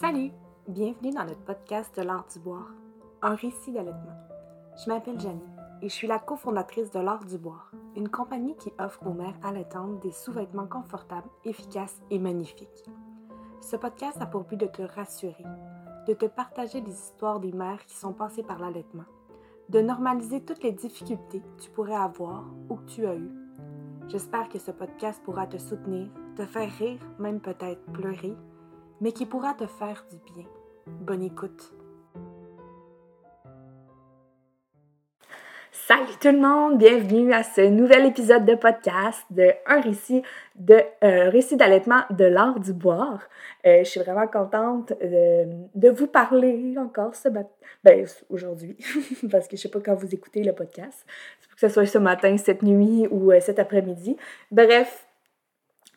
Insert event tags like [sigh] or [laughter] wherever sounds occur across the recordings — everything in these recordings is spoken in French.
Salut! Bienvenue dans notre podcast de l'art du boire, un récit d'allaitement. Je m'appelle Janie et je suis la cofondatrice de l'art du boire, une compagnie qui offre aux mères allaitantes des sous-vêtements confortables, efficaces et magnifiques. Ce podcast a pour but de te rassurer, de te partager des histoires des mères qui sont passées par l'allaitement, de normaliser toutes les difficultés que tu pourrais avoir ou que tu as eues. J'espère que ce podcast pourra te soutenir, te faire rire, même peut-être pleurer, mais qui pourra te faire du bien. Bonne écoute. Salut tout le monde, bienvenue à ce nouvel épisode de podcast de un récit de euh, récit d'allaitement de l'art du boire. Euh, je suis vraiment contente de, vous parler encore ce matin, ben, aujourd'hui, [laughs] parce que je sais pas quand vous écoutez le podcast, que ce soit ce matin, cette nuit ou euh, cet après-midi. Bref,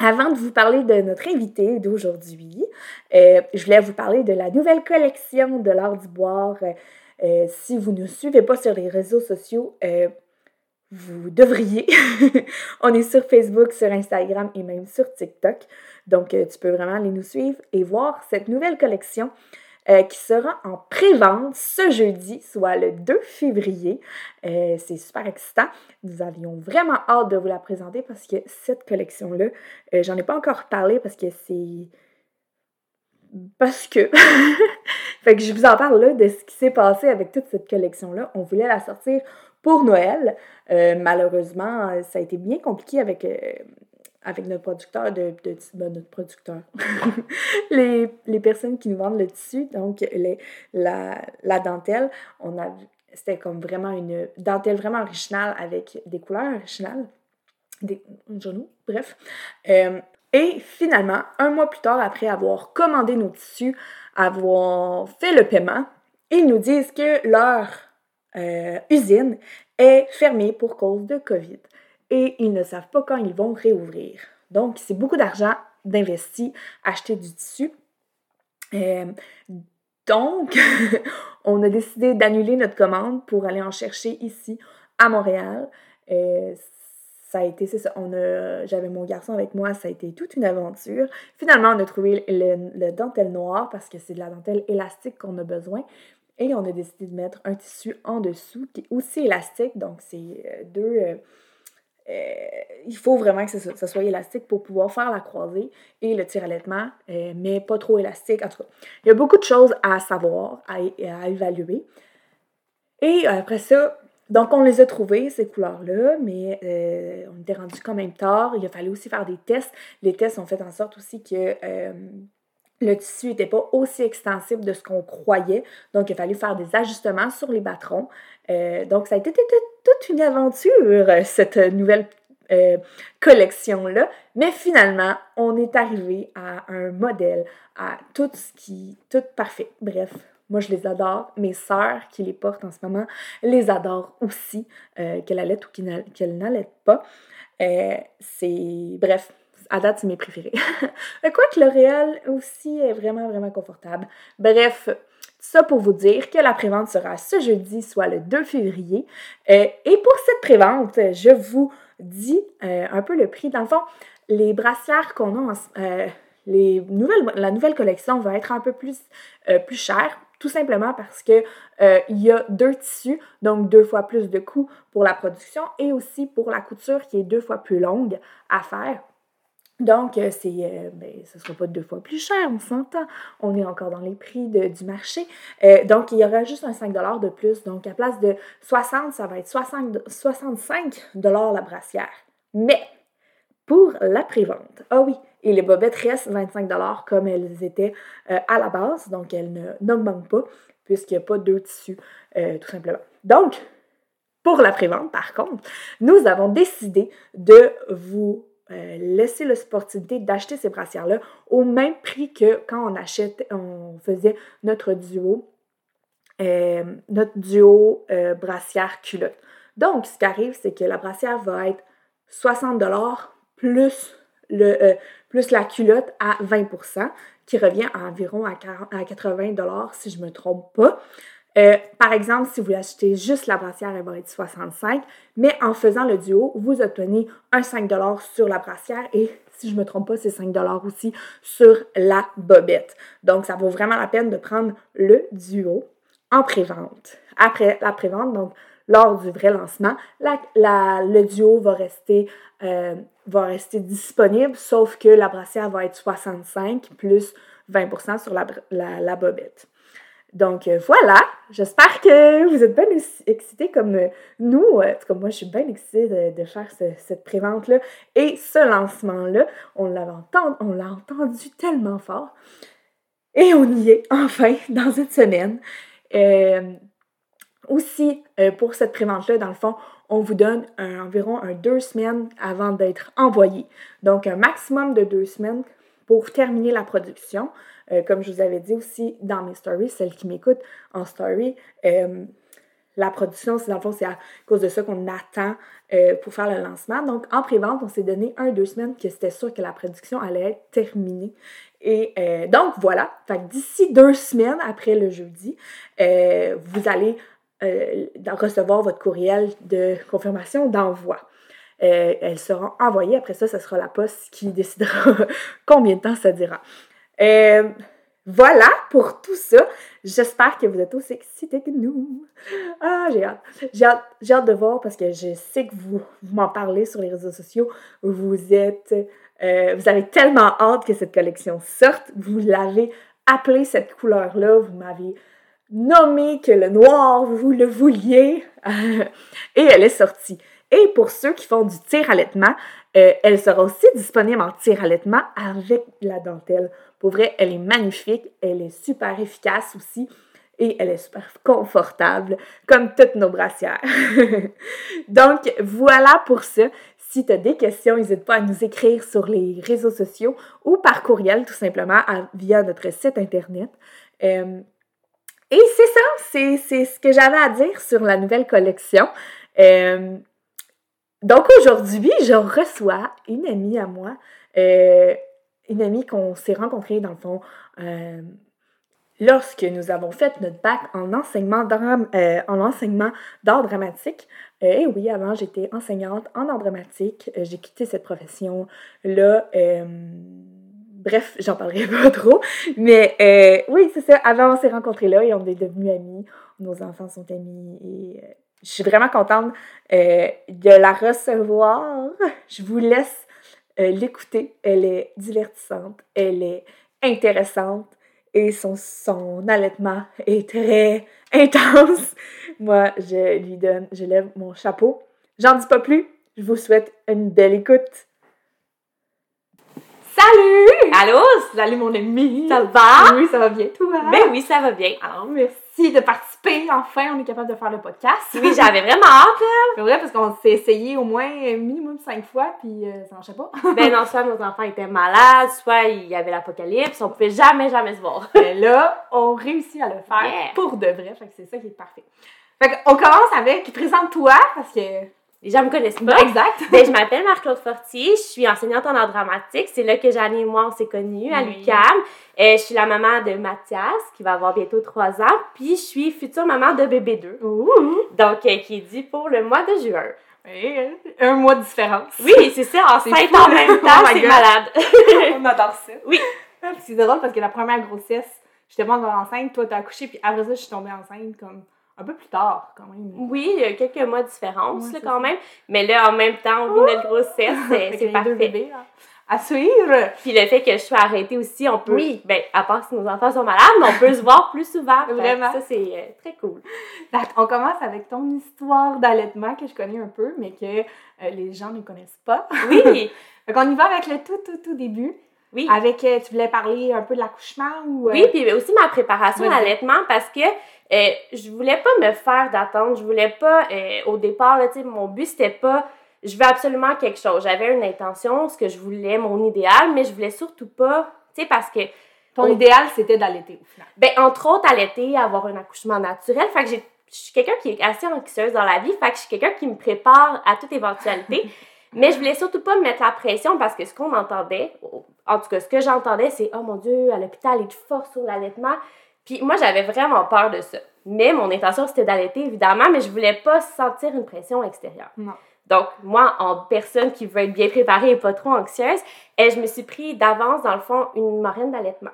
avant de vous parler de notre invité d'aujourd'hui, euh, je voulais vous parler de la nouvelle collection de l'art du boire. Euh, si vous ne suivez pas sur les réseaux sociaux, euh, vous devriez. [laughs] On est sur Facebook, sur Instagram et même sur TikTok. Donc, tu peux vraiment aller nous suivre et voir cette nouvelle collection euh, qui sera en pré-vente ce jeudi, soit le 2 février. Euh, c'est super excitant. Nous avions vraiment hâte de vous la présenter parce que cette collection-là, euh, j'en ai pas encore parlé parce que c'est. Parce que. [laughs] fait que je vous en parle là de ce qui s'est passé avec toute cette collection-là. On voulait la sortir pour Noël. malheureusement, ça a été bien compliqué avec avec notre producteur de, de ben, notre producteur. [laughs] les, les, personnes qui nous vendent le tissu, donc les, la, la dentelle, on c'était comme vraiment une dentelle vraiment originale avec des couleurs originales, des genoux, bref. Euh, et finalement, un mois plus tard, après avoir commandé nos tissus, avoir fait le paiement, ils nous disent que leur euh, usine est fermée pour cause de COVID et ils ne savent pas quand ils vont réouvrir. Donc, c'est beaucoup d'argent d'investi, acheter du tissu. Euh, donc, [laughs] on a décidé d'annuler notre commande pour aller en chercher ici à Montréal. Euh, ça a été, c'est ça, on a, j'avais mon garçon avec moi, ça a été toute une aventure. Finalement, on a trouvé le, le dentelle noir parce que c'est de la dentelle élastique qu'on a besoin. Et on a décidé de mettre un tissu en dessous qui est aussi élastique. Donc, c'est euh, deux, il faut vraiment que ça, soit élastique pour pouvoir faire la croisée et le tir allaitement, euh, mais pas trop élastique. En tout cas, il y a beaucoup de choses à savoir, à, évaluer. Et après ça, donc on les a trouvées, ces couleurs-là, mais euh, on était rendu quand même tard. Il a fallu aussi faire des tests. Les tests ont fait en sorte aussi que le tissu n'était pas aussi extensible de ce qu'on croyait. Donc, il a fallu faire des ajustements sur les battrons. Euh, donc, ça a été toute une aventure, cette nouvelle euh, collection-là. Mais finalement, on est arrivé à un modèle, à tout ce qui... tout parfait. Bref, moi, je les adore. Mes sœurs qui les portent en ce moment les adorent aussi, euh, qu'elles allaitent ou qu'elles n'allaitent pas. c'est... Bref, à date, c'est mes préférés. [laughs] Quoique le réel aussi est vraiment, vraiment confortable. Bref, ça pour vous dire que la prévente sera ce jeudi, soit le 2 février. Euh, et pour cette prévente, je vous dis euh, un peu le prix. Dans le fond, les brassières qu'on a, euh, la nouvelle collection va être un peu plus, plus chère tout simplement parce que il y a deux tissus, donc deux fois plus de coûts pour la production et aussi pour la couture qui est deux fois plus longue à faire. Donc, euh, c'est, euh, ben, ce ne sera pas deux fois plus cher, on s'entend. On est encore dans les prix du marché. Euh, donc, il y aura juste un 5 de plus. Donc, à place de 60, ça va être 65 la brassière. Mais, pour la prévente, ah oui, et les bobettes restent 25 comme elles étaient à la base. Donc, elles n'augmentent pas, puisqu'il n'y a pas deux tissus, tout simplement. Donc, pour la prévente, par contre, nous avons décidé de vous euh, laisser l'opportunité d'acheter ces brassières-là au même prix que quand on achète, on faisait notre duo, euh, notre duo euh, brassière-culotte. Donc, ce qui arrive, c'est que la brassière va être 60 plus, plus la culotte à 20% qui revient à environ à, 40, à 80 si je ne me trompe pas. Euh, par exemple, si vous achetez juste la brassière, elle va être 65, mais en faisant le duo, vous obtenez un 5 sur la brassière et si je me trompe pas, c'est 5 aussi sur la bobette. Donc, ça vaut vraiment la peine de prendre le duo en pré-vente. Après la pré-vente, donc lors du vrai lancement, le duo va rester, euh, va rester disponible, sauf que la brassière va être 65 plus 20% sur la, la, bobette. Donc euh, voilà, j'espère que vous êtes bien excités comme euh, nous. En tout cas, moi, je suis bien excitée de, faire cette prévente-là. Et ce lancement-là, on l'a entendu, tellement fort. Et on y est, enfin, [laughs] dans une semaine. Euh, aussi, pour cette prévente-là, dans le fond, on vous donne environ deux semaines avant d'être envoyé. Donc, un maximum de deux semaines pour terminer la production. Euh, comme je vous avais dit aussi dans mes stories, celles qui m'écoutent en story, euh, la production, c'est dans le fond, c'est à cause de ça qu'on attend euh, pour faire le lancement. Donc, en pré-vente, on s'est donné un, deux semaines que c'était sûr que la production allait être terminée. Et donc, voilà. D'ici deux semaines après le jeudi, vous allez recevoir votre courriel de confirmation d'envoi. elles seront envoyées. Après ça, ce sera la poste qui décidera [laughs] combien de temps ça dira. Euh, voilà pour tout ça. J'espère que vous êtes aussi excités que nous. Ah, j'ai hâte. J'ai hâte, de voir parce que je sais que vous, m'en parlez sur les réseaux sociaux. Vous êtes. Euh, vous avez tellement hâte que cette collection sorte. Vous l'avez appelée cette couleur-là. Vous m'avez nommé que le noir, vous le vouliez. [laughs] Et elle est sortie. Et pour ceux qui font du tir allaitement, euh, elle sera aussi disponible en tir allaitement avec la dentelle. Pour vrai, elle est magnifique, elle est super efficace aussi et elle est super confortable, comme toutes nos brassières. [laughs] Donc, voilà pour ça. Si tu as des questions, n'hésite pas à nous écrire sur les réseaux sociaux ou par courriel, tout simplement, via notre site Internet. Euh, et c'est ça, c'est ce que j'avais à dire sur la nouvelle collection. Euh, donc aujourd'hui, je reçois une amie à moi, euh, une amie qu'on s'est rencontrée dans le fond euh, lorsque nous avons fait notre bac en enseignement d'art, euh, d'art dramatique. et oui, avant j'étais enseignante en art dramatique. j'ai quitté cette profession là. bref, j'en parlerai [laughs] pas trop. Mais oui, c'est ça. Avant, on s'est rencontrés là et on est devenus amis. Nos enfants sont amis et je suis vraiment contente euh, de la recevoir. Je vous laisse euh, l'écouter. Elle est divertissante, elle est intéressante et son, son allaitement est très [laughs] intense. Moi, je lui donne, je lève mon chapeau. J'en dis pas plus. Je vous souhaite une belle écoute. Salut! Allô? Salut mon ami! Ça va? Oui, ça va bien, toi? Ben oui, ça va bien. Alors, merci de participer. Enfin, on est capable de faire le podcast. Oui, j'avais vraiment hâte, [laughs] C'est vrai, parce qu'on s'est essayé au moins minimum cinq fois, puis euh, ça marchait pas. [laughs] ben non, soit nos enfants étaient malades, soit il y avait l'apocalypse, on pouvait jamais, jamais se voir. Mais là, on réussit à le faire pour de vrai, fait que c'est ça qui est parfait. Fait qu'on commence avec, présente-toi, parce que les gens me connaissent pas. Exact. [laughs] ben, je m'appelle Marc-Claude Fortier, je suis enseignante en art dramatique. C'est là que Jeanne et moi, on s'est connus, à l'UQAM. Et je suis la maman de Mathias, qui va avoir bientôt trois ans. Puis, je suis future maman de bébé 2. Donc, euh, qui est dit pour le mois de juin. Oui, un mois de différence. Oui, c'est ça, enceinte en même oh temps, c'est malade. [laughs] on adore ça. Oui. C'est drôle parce que la première grossesse, j'étais pas encore enceinte, toi t'as accouché, puis après ça, je suis tombée enceinte comme un peu plus tard, quand même. Oui, il y a quelques mois de différence, là, quand même. Mais là, en même temps, on vit notre grossesse, c'est parfait. Bébés, à suivre. Puis le fait que je sois arrêtée aussi, on peut. Oui. Ben, à part si nos enfants sont malades, mais on peut se voir plus souvent. Vraiment. Ça, c'est euh, très cool. On commence avec ton histoire d'allaitement que je connais un peu, mais que euh, les gens ne connaissent pas. Oui. [laughs] Donc, on y va avec le tout, tout, tout début. Oui. Avec, euh, tu voulais parler un peu de l'accouchement ou. Oui, puis aussi ma préparation à l'allaitement parce que euh, je voulais pas me faire d'attente. Je voulais pas, euh, au départ, là, mon but, c'était pas, je veux absolument quelque chose. J'avais une intention, ce que je voulais, mon idéal, mais je voulais surtout pas, tu sais, parce que. Ton idéal, c'était d'allaiter, au final. Ben, entre autres, allaiter, avoir un accouchement naturel. Fait que je suis quelqu'un qui est assez anxieuse dans la vie. Fait que je suis quelqu'un qui me prépare à toute éventualité. [laughs] mais je voulais surtout pas me mettre la pression parce que ce qu'on entendait, en tout cas, ce que j'entendais, c'est Oh mon Dieu, à l'hôpital, il est fort sur l'allaitement. Puis moi, j'avais vraiment peur de ça. Mais mon intention, c'était d'allaiter, évidemment, mais je voulais pas sentir une pression extérieure. Non. Donc, moi, en personne qui veut être bien préparée et pas trop anxieuse, et je me suis pris d'avance, dans le fond, une marraine d'allaitement.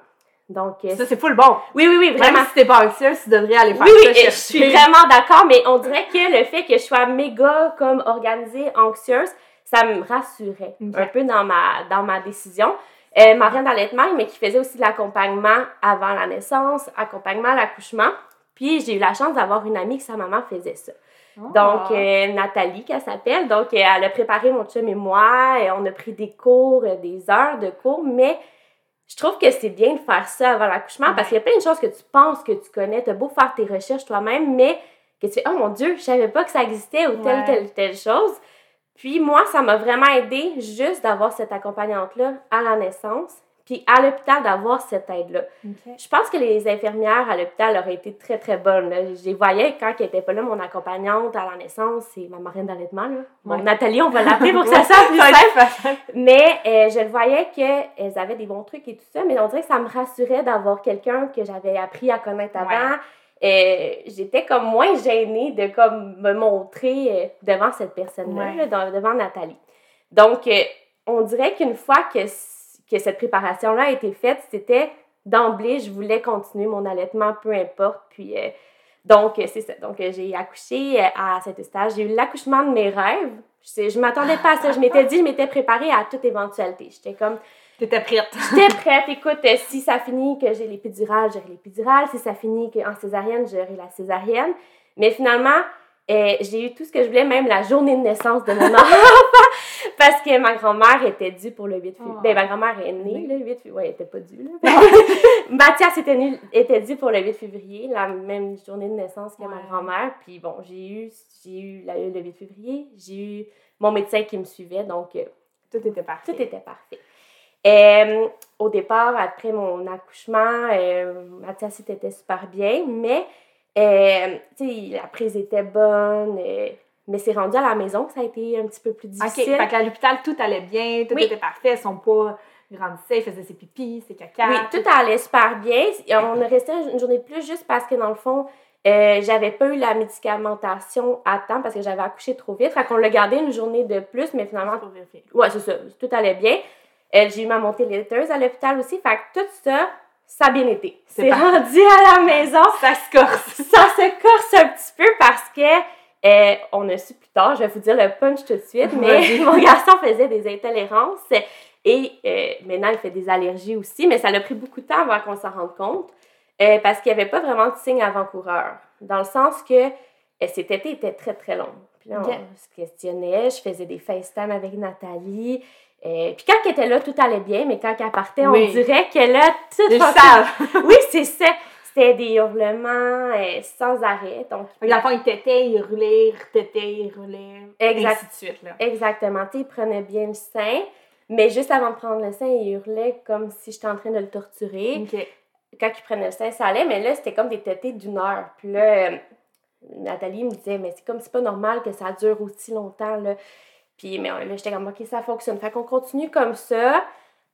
Donc, ça, c'est full bon. Oui, oui, oui, vraiment. Même si t'es pas anxieuse, tu devrais aller faire oui, ça. Oui, je suis vraiment d'accord, mais on dirait que le fait que je sois méga, comme, organisée, anxieuse, ça me rassurait un peu dans ma, dans ma décision. Euh, marraine d'allaitement, mais qui faisait aussi de l'accompagnement avant la naissance, accompagnement à l'accouchement. Puis j'ai eu la chance d'avoir une amie que sa maman faisait ça. Donc, Ah. euh, Nathalie, qu'elle s'appelle. Donc, euh, elle a préparé mon chum et moi. Et on a pris des cours, euh, des heures de cours. Mais je trouve que c'est bien de faire ça avant l'accouchement parce qu'il y a plein de choses que tu penses que tu connais. Tu as beau faire tes recherches toi-même, mais que tu fais, oh mon Dieu, je savais pas que ça existait ou telle, Ouais. telle, telle chose. Puis moi, ça m'a vraiment aidé juste d'avoir cette accompagnante-là à la naissance, puis à l'hôpital d'avoir cette aide-là. Je pense que les infirmières à l'hôpital auraient été très, très bonnes. Là. Je les voyais quand elle n'était pas là, mon accompagnante à la naissance, c'est ma marraine d'allaitement. Là. Ouais. Nathalie, on va l'appeler pour que ça [laughs] soit plus simple. Mais euh, je le voyais qu'elles avaient des bons trucs et tout ça, mais on dirait que ça me rassurait d'avoir quelqu'un que j'avais appris à connaître avant. Euh, J'étais comme moins gênée de comme me montrer euh, devant cette personne-là, Ouais. là, dans- devant Nathalie. Donc, euh, on dirait qu'une fois que, que cette préparation-là a été faite, c'était d'emblée, je voulais continuer mon allaitement, peu importe. Puis, euh, donc, c'est ça. Donc, j'ai accouché à cet stage. J'ai eu l'accouchement de mes rêves. Je, je m'attendais pas à ça. Je m'étais dit, je m'étais préparée à toute éventualité. J'étais comme, T'étais prête. [laughs] j'étais prête. Écoute, euh, si ça finit que j'ai l'épidurale, j'aurai l'épidurale. Si ça finit qu'en césarienne, j'aurai la césarienne. Mais finalement, euh, j'ai eu tout ce que je voulais, même la journée de naissance de mon [laughs] enfant, parce que ma grand-mère était due pour le 8 février. Oh. Ben, ma grand-mère est née le 8 février. Ouais, elle était pas due, là. [laughs] Mathias était, nu- était dû pour le 8 février, la même journée de naissance que ma grand-mère. Puis bon, j'ai eu, j'ai eu la- le 8 février, j'ai eu mon médecin qui me suivait, donc euh, Tout était parfait. tout était parfait. Euh, au départ, après mon accouchement, euh, Mathias était super bien, mais euh, la prise était bonne. euh, mais c'est rendu à la maison que ça a été un petit peu plus OK, difficile. fait qu'à l'hôpital, tout allait bien, tout Oui. était parfait, son poids grandissait, il faisait ses pipis, ses caca. Oui, tout allait super bien. On a resté une journée de plus juste parce que dans le fond, euh, j'avais pas eu la médicamentation à temps parce que j'avais accouché trop vite. Fait qu'on l'a gardé une journée de plus, mais finalement, Pour vérifier. ouais, c'est ça, tout allait bien. J'ai eu ma montée laiteuse à l'hôpital aussi. Fait que tout ça, ça a bien été. C'est rendu à la maison. Ça se corse. [laughs] Ça se corse un petit peu parce que euh, on a su plus tard, je vais vous dire le punch tout de suite, mais [laughs] mon garçon faisait des intolérances et euh, maintenant il fait des allergies aussi, mais ça a pris beaucoup de temps avant qu'on s'en rende compte euh, parce qu'il n'y avait pas vraiment de signes avant-coureurs. Dans le sens que euh, cet été était très très long. Puis là, on se questionnait, je faisais des FaceTime avec Nathalie. Euh, puis quand elle était là, tout allait bien, mais quand elle partait, Oui. on dirait que là, tout savent. oui, c'est ça. C'était des hurlements euh, sans arrêt. Donc, le il tétait, il roulait, il retétait, il roulait. Exact. Ainsi de suite, là. exactement. Tu il prenait bien le sein, mais juste avant de prendre le sein, il hurlait comme si j'étais en train de le torturer. Quand il prenait le sein, ça allait, mais là, c'était comme des tétés d'une heure. Puis là, euh, Nathalie me disait, mais c'est comme, c'est pas normal que ça dure aussi longtemps, là. Puis mais, là, j'étais comme, OK, ça fonctionne. Fait qu'on continue comme ça.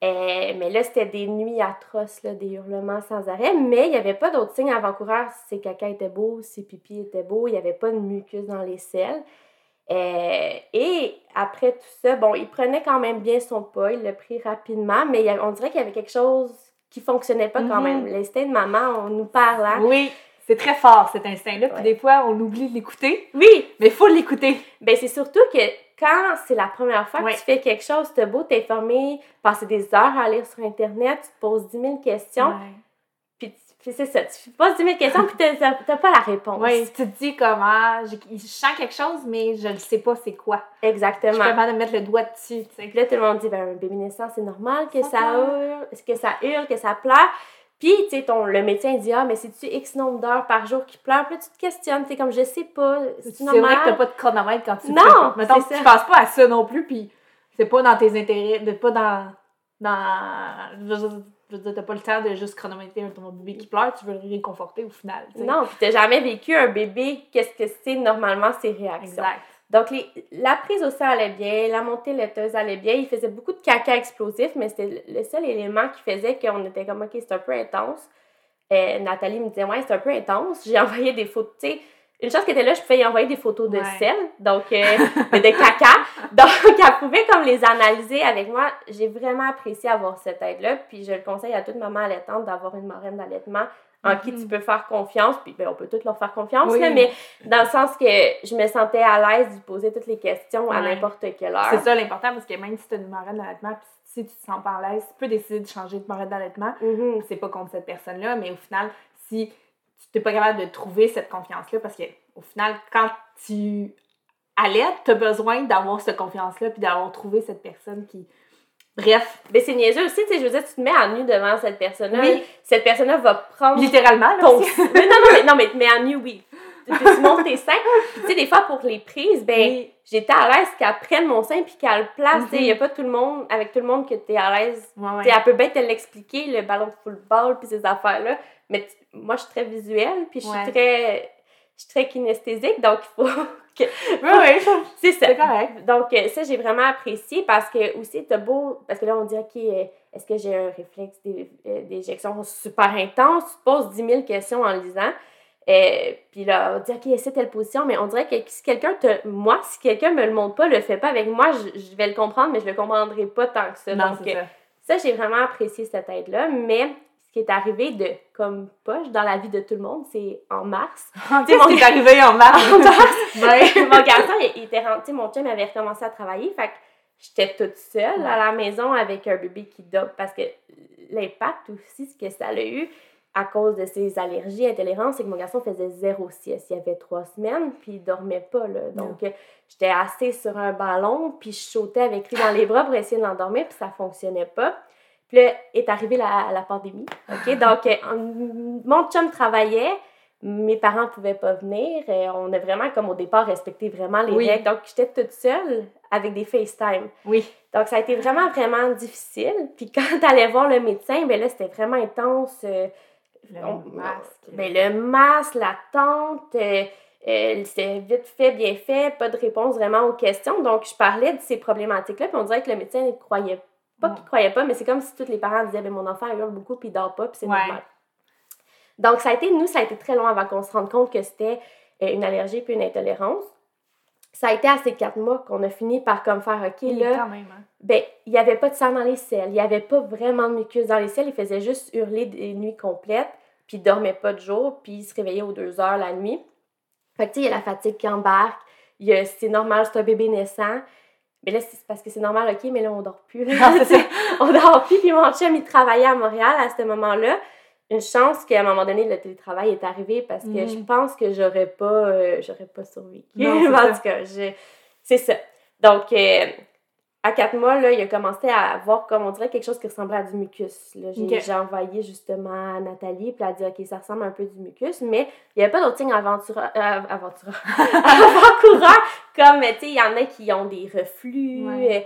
Euh, mais là, c'était des nuits atroces, là, des hurlements sans arrêt. Mais il n'y avait pas d'autres signes avant-coureurs. Ses caca étaient beaux, ses pipis étaient beaux. Il n'y avait pas de mucus dans les selles. Euh, et après tout ça, bon, il prenait quand même bien son pas. Il l'a pris rapidement. Mais il y avait- on dirait qu'il y avait quelque chose qui fonctionnait pas quand Mhm. même. L'instinct de maman, on nous parle, hein? Oui, c'est très fort cet instinct-là. Puis des fois, on oublie de l'écouter, Oui! mais il faut l'écouter. Ben, c'est surtout que quand c'est la première fois que tu fais quelque chose, t'as beau t'informer, passer des heures à lire sur Internet, tu te poses 10 000 questions, puis, c'est ça, tu te poses 10 000 questions, puis t'as- pas la réponse. Oui, tu te dis comment, je sens quelque chose, mais je ne sais pas c'est quoi. Je suis Exactement. capable de mettre le doigt dessus, tu sais. Puis là, tout le monde dit, ben, un bébé naissant, c'est normal que Ça hurle, que ça hurle, que ça pleure? Puis, tu sais, ton- le médecin dit, ah, mais c'est-tu X nombre d'heures par jour qui pleure? Puis là, tu te questionnes, tu comme, je sais pas, c'est C'est normal. vrai que t'as pas de chronomètre quand tu Non. Mettons, tu penses pas à ça non plus, puis c'est pas dans tes intérêts, de pas dans... dans je veux dire- t'as pas le temps de juste chronométrer ton bébé qui pleure, tu veux le réconforter au final, sais. Non, puis t'as jamais vécu un bébé, qu'est-ce que c'est normalement ses réactions? Exact. Donc, les- la prise au sein allait bien, la montée laiteuse allait bien. Il faisait beaucoup de caca explosif, mais c'était le seul élément qui faisait qu'on était comme, OK, c'est un peu intense. Euh, Nathalie me disait, ouais, c'est un peu intense. J'ai [laughs] envoyé des photos, tu sais, une chose qui était là, je pouvais y envoyer des photos de Ouais. sel, donc euh, [laughs] de caca. Donc, elle pouvait comme les analyser avec moi. J'ai vraiment apprécié avoir cette aide-là. Puis, je le conseille à toute maman allaitante d'avoir une marraine d'allaitement en qui Mhm. tu peux faire confiance. Puis, ben, on peut toutes leur faire confiance, Oui. là, mais dans le sens que je me sentais à l'aise de poser toutes les questions à Ouais. n'importe quelle heure. C'est ça l'important parce que même si tu as une marraine d'allaitement, puis si tu te sens pas à l'aise, tu peux décider de changer de marraine d'allaitement. Mhm. C'est pas contre cette personne-là, mais au final, si tu n'es pas capable de trouver cette confiance-là, parce que au final, quand tu allaites, tu as besoin d'avoir cette confiance-là puis d'avoir trouvé cette personne qui. Bref, Mais c'est niaiseux aussi, tu sais, je veux dire, tu te mets à nu devant cette personne-là. Oui. Cette personne-là va prendre littéralement, là. ton... aussi. [laughs] mais non, non, mais, non, mais, mais à nu, oui. Puis tu montes tes seins. Tu sais, des fois, pour les prises, ben, Oui. j'étais à l'aise qu'elle prenne mon sein puis qu'elle le place. Tu sais, Mhm. il n'y a pas tout le monde, avec tout le monde, que tu es à l'aise. Ouais, ouais. Tu sais, elle peut bien te l'expliquer, le ballon de football puis ces affaires-là. Mais moi, je suis très visuelle puis je suis Ouais. très... Je suis très kinesthésique, donc il faut. Oui, oui, C'est ça. c'est correct. Donc, euh, ça, j'ai vraiment apprécié parce que aussi, t'as beau. Parce que là, on dit, OK, euh, est-ce que j'ai un réflexe d'é- euh, d'éjection super intense? Tu te poses 10 000 questions en lisant. Euh, puis là, on dit, OK, essaie telle position, mais on dirait que si quelqu'un te. Moi, si quelqu'un me le montre pas, le fait pas avec moi, je, je vais le comprendre, mais je le comprendrai pas tant que ça. Non, Donc, c'est ça. ça, j'ai vraiment apprécié cette aide-là. Mais qui est arrivé de comme poche dans la vie de tout le monde, c'est en mars. Qu'est-ce qui est arrivé en mars? [laughs] En mars, [laughs] Ouais. [laughs] mon garçon, il, il était rentré, mon chum avait recommencé à travailler, fait que j'étais toute seule à la maison avec un bébé qui dort parce que l'impact aussi, ce que ça a eu à cause de ses allergies, intolérances, c'est que mon garçon faisait zéro sieste. Il y avait trois semaines, puis il dormait pas, là. Donc, euh, j'étais assise sur un ballon, puis je sautais avec lui dans les bras pour essayer de l'endormir, puis ça fonctionnait pas. Puis là, est arrivée la, la pandémie, OK? [laughs] Donc, euh, on- mon chum travaillait, mes parents pouvaient pas venir. euh, on a vraiment, comme au départ, respecté vraiment les Oui. règles. Donc, j'étais toute seule avec des FaceTime. Oui. Donc, ça a été vraiment, vraiment difficile. Puis [laughs] quand t'allais voir le médecin, ben là, c'était vraiment intense. euh, Le on- masque. ben, le masque, l'attente, euh, euh, c'était vite fait, bien fait, pas de réponse vraiment aux questions. Donc, je parlais de ces problématiques-là, puis on dirait que le médecin ne croyait pas Ouais. qu'il croyait pas, mais c'est comme si tous les parents disaient, ben, mon enfant il hurle beaucoup, puis il dort pas, puis c'est Ouais. normal. Donc, ça a été, nous, ça a été très long avant qu'on se rende compte que c'était euh, une allergie puis une intolérance. Ça a été à ces quatre mois qu'on a fini par comme faire, OK, Oui, là, quand même. hein. ben, il n'y avait pas de sang dans les selles, il n'y avait pas vraiment de mucus dans les selles, il faisait juste hurler des nuits complètes, puis il dormait pas de jour, puis il se réveillait aux deux heures la nuit. Fait que, tu sais, il y a la fatigue qui embarque, il y a- c'est normal, c'est un bébé naissant. Mais là, c'est parce que c'est normal, OK, mais là, on dort plus. là. Non, ça. [laughs] on dort plus, puis mon chum, il travaillait à Montréal à ce moment-là. Une chance qu'à un moment donné, le télétravail est arrivé parce que je pense que j'aurais pas, euh, j'aurais pas survécu. [laughs] En tout cas, c'est ça. Donc, euh, à quatre mois, là, il a commencé à avoir, comme on dirait, quelque chose qui ressemblait à du mucus. J'ai, Ok. j'ai envoyé justement à Nathalie, puis elle a dit, OK, ça ressemble un peu du mucus, mais il n'y avait pas d'autres signes aventura- euh, [laughs] avant-coureurs, comme, tu sais, il y en a qui ont des reflux. Ouais. euh,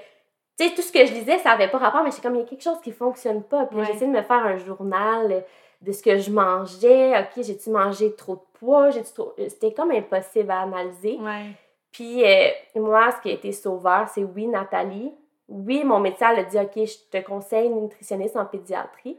tu sais, tout ce que je lisais, ça n'avait pas rapport, mais c'est comme, il y a quelque chose qui fonctionne pas. Puis Ouais. j'ai essayé de me faire un journal de ce que je mangeais. OK, j'ai-tu mangé trop de poids? J'ai-tu trop... euh, C'était comme impossible à analyser. Ouais. Puis euh, moi, ce qui a été sauveur, c'est oui, Nathalie. Oui, mon médecin elle a dit, OK, je te conseille une nutritionniste en pédiatrie.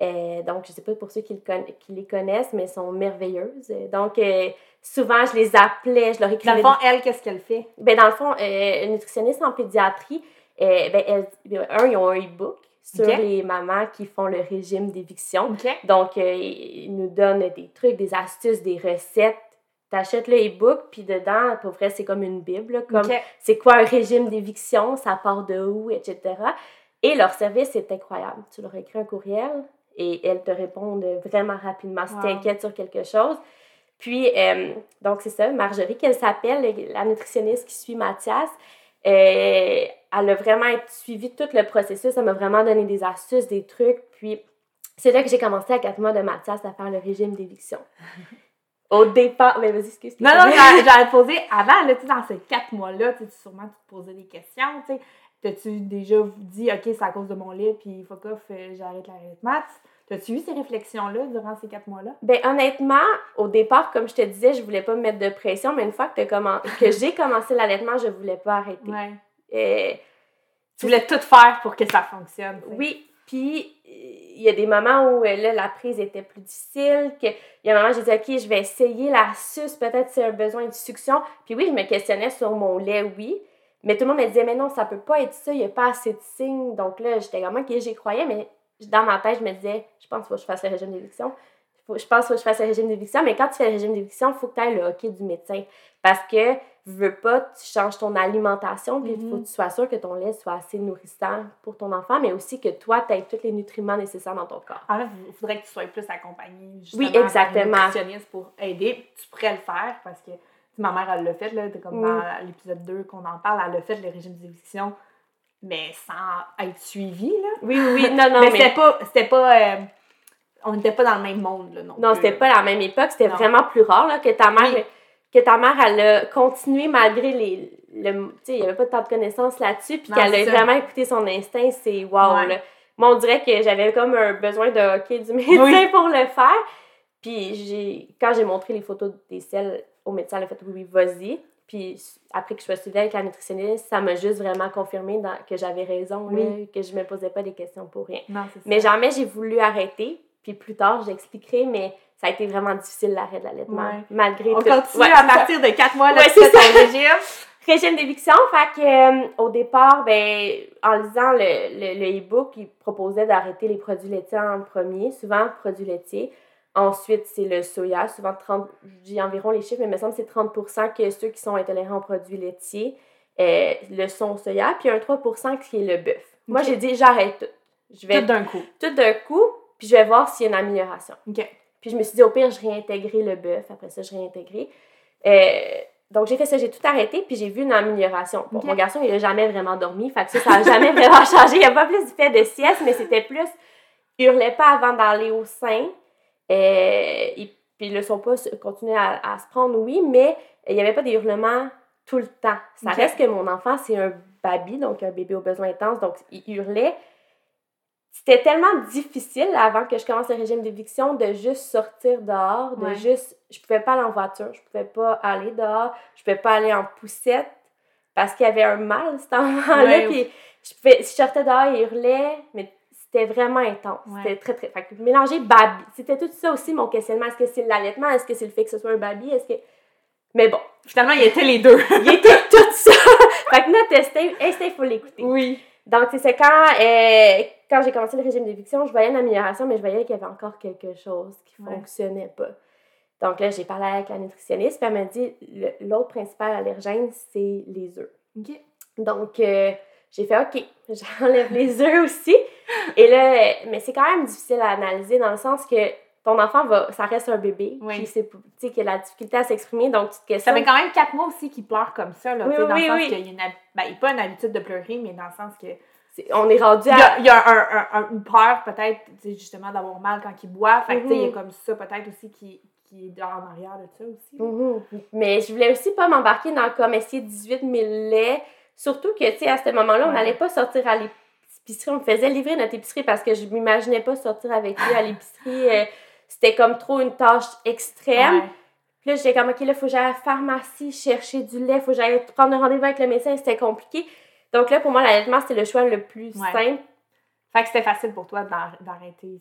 Euh, donc, je sais pas pour ceux qui, le conna- qui les connaissent, mais elles sont merveilleuses. Donc, euh, souvent, je les appelais, je leur Dans écrivais. le fond, elle, qu'est-ce qu'elle fait? Ben, dans le fond, une nutritionniste en pédiatrie, ben, elle- ben, un, ils ont un e-book sur les mamans qui font le régime d'éviction. OK. Donc, ils nous donnent des trucs, des astuces, des recettes. T'achètes le e-book, puis dedans, pour vrai, c'est comme une bible, là, comme c'est quoi un régime d'éviction, ça part de où, etc. Et leur service est incroyable. Tu leur écris un courriel et elles te répondent vraiment rapidement si Wow. tu inquiète sur quelque chose. Puis, euh, donc c'est ça, Marjorie, qu'elle s'appelle, la nutritionniste qui suit Mathias, euh, elle a vraiment suivi tout le processus. Elle m'a vraiment donné des astuces, des trucs. Puis, c'est là que j'ai commencé à quatre mois de Mathias à faire le régime d'éviction. [laughs] Au départ, mais vas-y, excuse. Non, non, te poser avant, là, tu sais, dans ces quatre mois-là, tu sûrement tu te posais des questions, tu sais. T'as-tu déjà dit, OK, c'est à cause de mon lait, puis fuck off, euh, j'arrête l'allaitement? T'as-tu eu ces réflexions-là durant ces quatre mois-là? Ben honnêtement, au départ, comme je te disais, je voulais pas me mettre de pression, mais une fois que, commen- que j'ai commencé l'allaitement, je voulais pas arrêter. Ouais. Euh, Tu voulais tout faire pour que ça fonctionne. oui, puis il y a des moments où euh, là, la prise était plus difficile, il y a un moment j'ai dit OK, je vais essayer la suce, peut-être c'est un besoin de succion. Puis oui, je me questionnais sur mon lait, oui. Mais tout le monde me disait, mais non, ça peut pas être ça, il n'y a pas assez de signes. Donc là, j'étais vraiment, OK, j'y croyais, mais dans ma tête, je me disais, je pense qu'il faut que je fasse le régime d'éviction. Je pense qu'il faut que je fasse le régime d'éviction, mais quand tu fais le régime d'éviction, il faut que tu ailles le hockey du médecin. Parce que, veux pas, tu changes ton alimentation, puis il faut Mhm. que tu sois sûr que ton lait soit assez nourrissant pour ton enfant, mais aussi que toi, tu aies tous les nutriments nécessaires dans ton corps. En fait, il faudrait que tu sois plus accompagné justement Oui, par exactement. nutritionniste pour aider. Tu pourrais le faire parce que ma mère, elle l'a fait, là, comme Mm. dans l'épisode 2 qu'on en parle, elle a fait le régime d'éviction, mais sans être suivie. Là. Oui, oui, oui, [laughs] non, non, mais mais... c'était pas. C'était pas euh, on n'était pas dans le même monde. Là, non, Non, c'était pas la même époque, c'était vraiment plus rare là, que ta mère Oui. Que ta mère elle a continué malgré les le tu sais il y avait pas tant de connaissances là-dessus puis qu'elle a vraiment écouté son instinct, c'est wow Ouais. là. Moi on dirait que j'avais comme un besoin de hockey du [laughs] médecin Oui. pour le faire. Puis j'ai quand j'ai montré les photos des selles au médecin, elle a fait oui, vas-y. Puis après que je sois suivie avec la nutritionniste, ça m'a juste vraiment confirmé dans- que j'avais raison, là, que je me posais pas des questions pour rien. Non. Mais jamais j'ai voulu arrêter. Puis plus tard, j'expliquerai, mais ça a été vraiment difficile l'arrêt de l'allaitement. Ouais. Malgré On tout. continue Ouais, à ça. partir de 4 mois, là, Ouais, c'est ton régime. [laughs] Régime d'éviction, fait que, euh, au départ, ben, en lisant le, le, le e-book, il proposait d'arrêter les produits laitiers en premier, souvent produits laitiers. Ensuite, c'est le soya, souvent 30, je dis environ les chiffres, mais il me semble que c'est 30 que ceux qui sont intolérants aux produits laitiers euh, le sont au soya, puis un 3% qui est le bœuf. Moi, j'ai dit, j'arrête tout. Je vais Tout d'un coup. tout d'un coup, puis je vais voir s'il y a une amélioration. Puis je me suis dit, au pire, je réintégrais le bœuf. Après ça, je réintégrais. Euh, donc, j'ai fait ça, j'ai tout arrêté, puis j'ai vu une amélioration. Bon, mon garçon, il a jamais vraiment dormi, fait que ça, ça n'a jamais [laughs] vraiment changé. Il n'y a pas plus du fait de sieste, mais c'était plus, il hurlait pas avant d'aller au sein. Euh, et puis le son pas continuait à, à se prendre, oui, mais il n'y avait pas des hurlements tout le temps. Ça reste que mon enfant, c'est un baby, donc un bébé aux besoins intenses, donc il hurlait. C'était tellement difficile avant que je commence le régime d'éviction de juste sortir dehors, de Ouais. juste. Je pouvais pas aller en voiture, je pouvais pas aller dehors, je pouvais pas aller en poussette parce qu'il y avait un mal cet enfant-là. Ouais. Puis je pouvais, si je sortais dehors, il hurlait, mais c'était vraiment intense. Ouais. C'était très, très. Fait que mélanger baby, c'était tout ça aussi mon questionnement. Est-ce que c'est l'allaitement? Est-ce que c'est le fait que ce soit un baby? Est-ce que. Mais bon, Finalement, il était les deux. [laughs] il était tout ça. [laughs] fait que notre instinct, il faut l'écouter. oui. Donc, c'est quand, euh, quand j'ai commencé le régime d'éviction, je voyais une amélioration, mais je voyais qu'il y avait encore quelque chose qui Ouais. fonctionnait pas. Donc là, j'ai parlé avec la nutritionniste, puis elle m'a dit l'autre principal allergène, c'est les œufs. Donc, euh, j'ai fait OK, [laughs] j'enlève les œufs aussi. Et là, mais c'est quand même difficile à analyser dans le sens que ton enfant, va, ça reste un bébé, Oui. qui, sait- tu sais, qui a la difficulté à s'exprimer, donc tu te Ça questionnes. fait quand même 4 mois aussi qu'il pleure comme ça, là, Oui, sais, dans oui, le sens oui. qu'il y a une... hab- Ben, il a pas une habitude de pleurer, mais dans le sens que... C'est- On est rendu Il à. y a, il y a un, un- un- une peur, peut-être, justement, d'avoir mal quand il boit. Fait tu sais, il y a Mhm. comme ça, peut-être, aussi, qui, qui est en arrière de ça aussi. Mhm. Mais je voulais aussi pas m'embarquer dans comme essayer 18 000 laits. Surtout que, tu sais, à ce moment-là, on n'allait pas sortir à l'épicerie. On me faisait livrer notre épicerie parce que je m'imaginais pas sortir avec lui à l'épicerie. C'était comme trop une tâche extrême. Ouais. Puis là, j'étais comme, OK, là, il faut que j'aille à la pharmacie chercher du lait. Il faut que j'aille prendre un rendez-vous avec le médecin. C'était compliqué. Donc là, pour moi, l'allaitement, c'était le choix le plus Ouais. simple. Fait que c'était facile pour toi d'ar- d'arrêter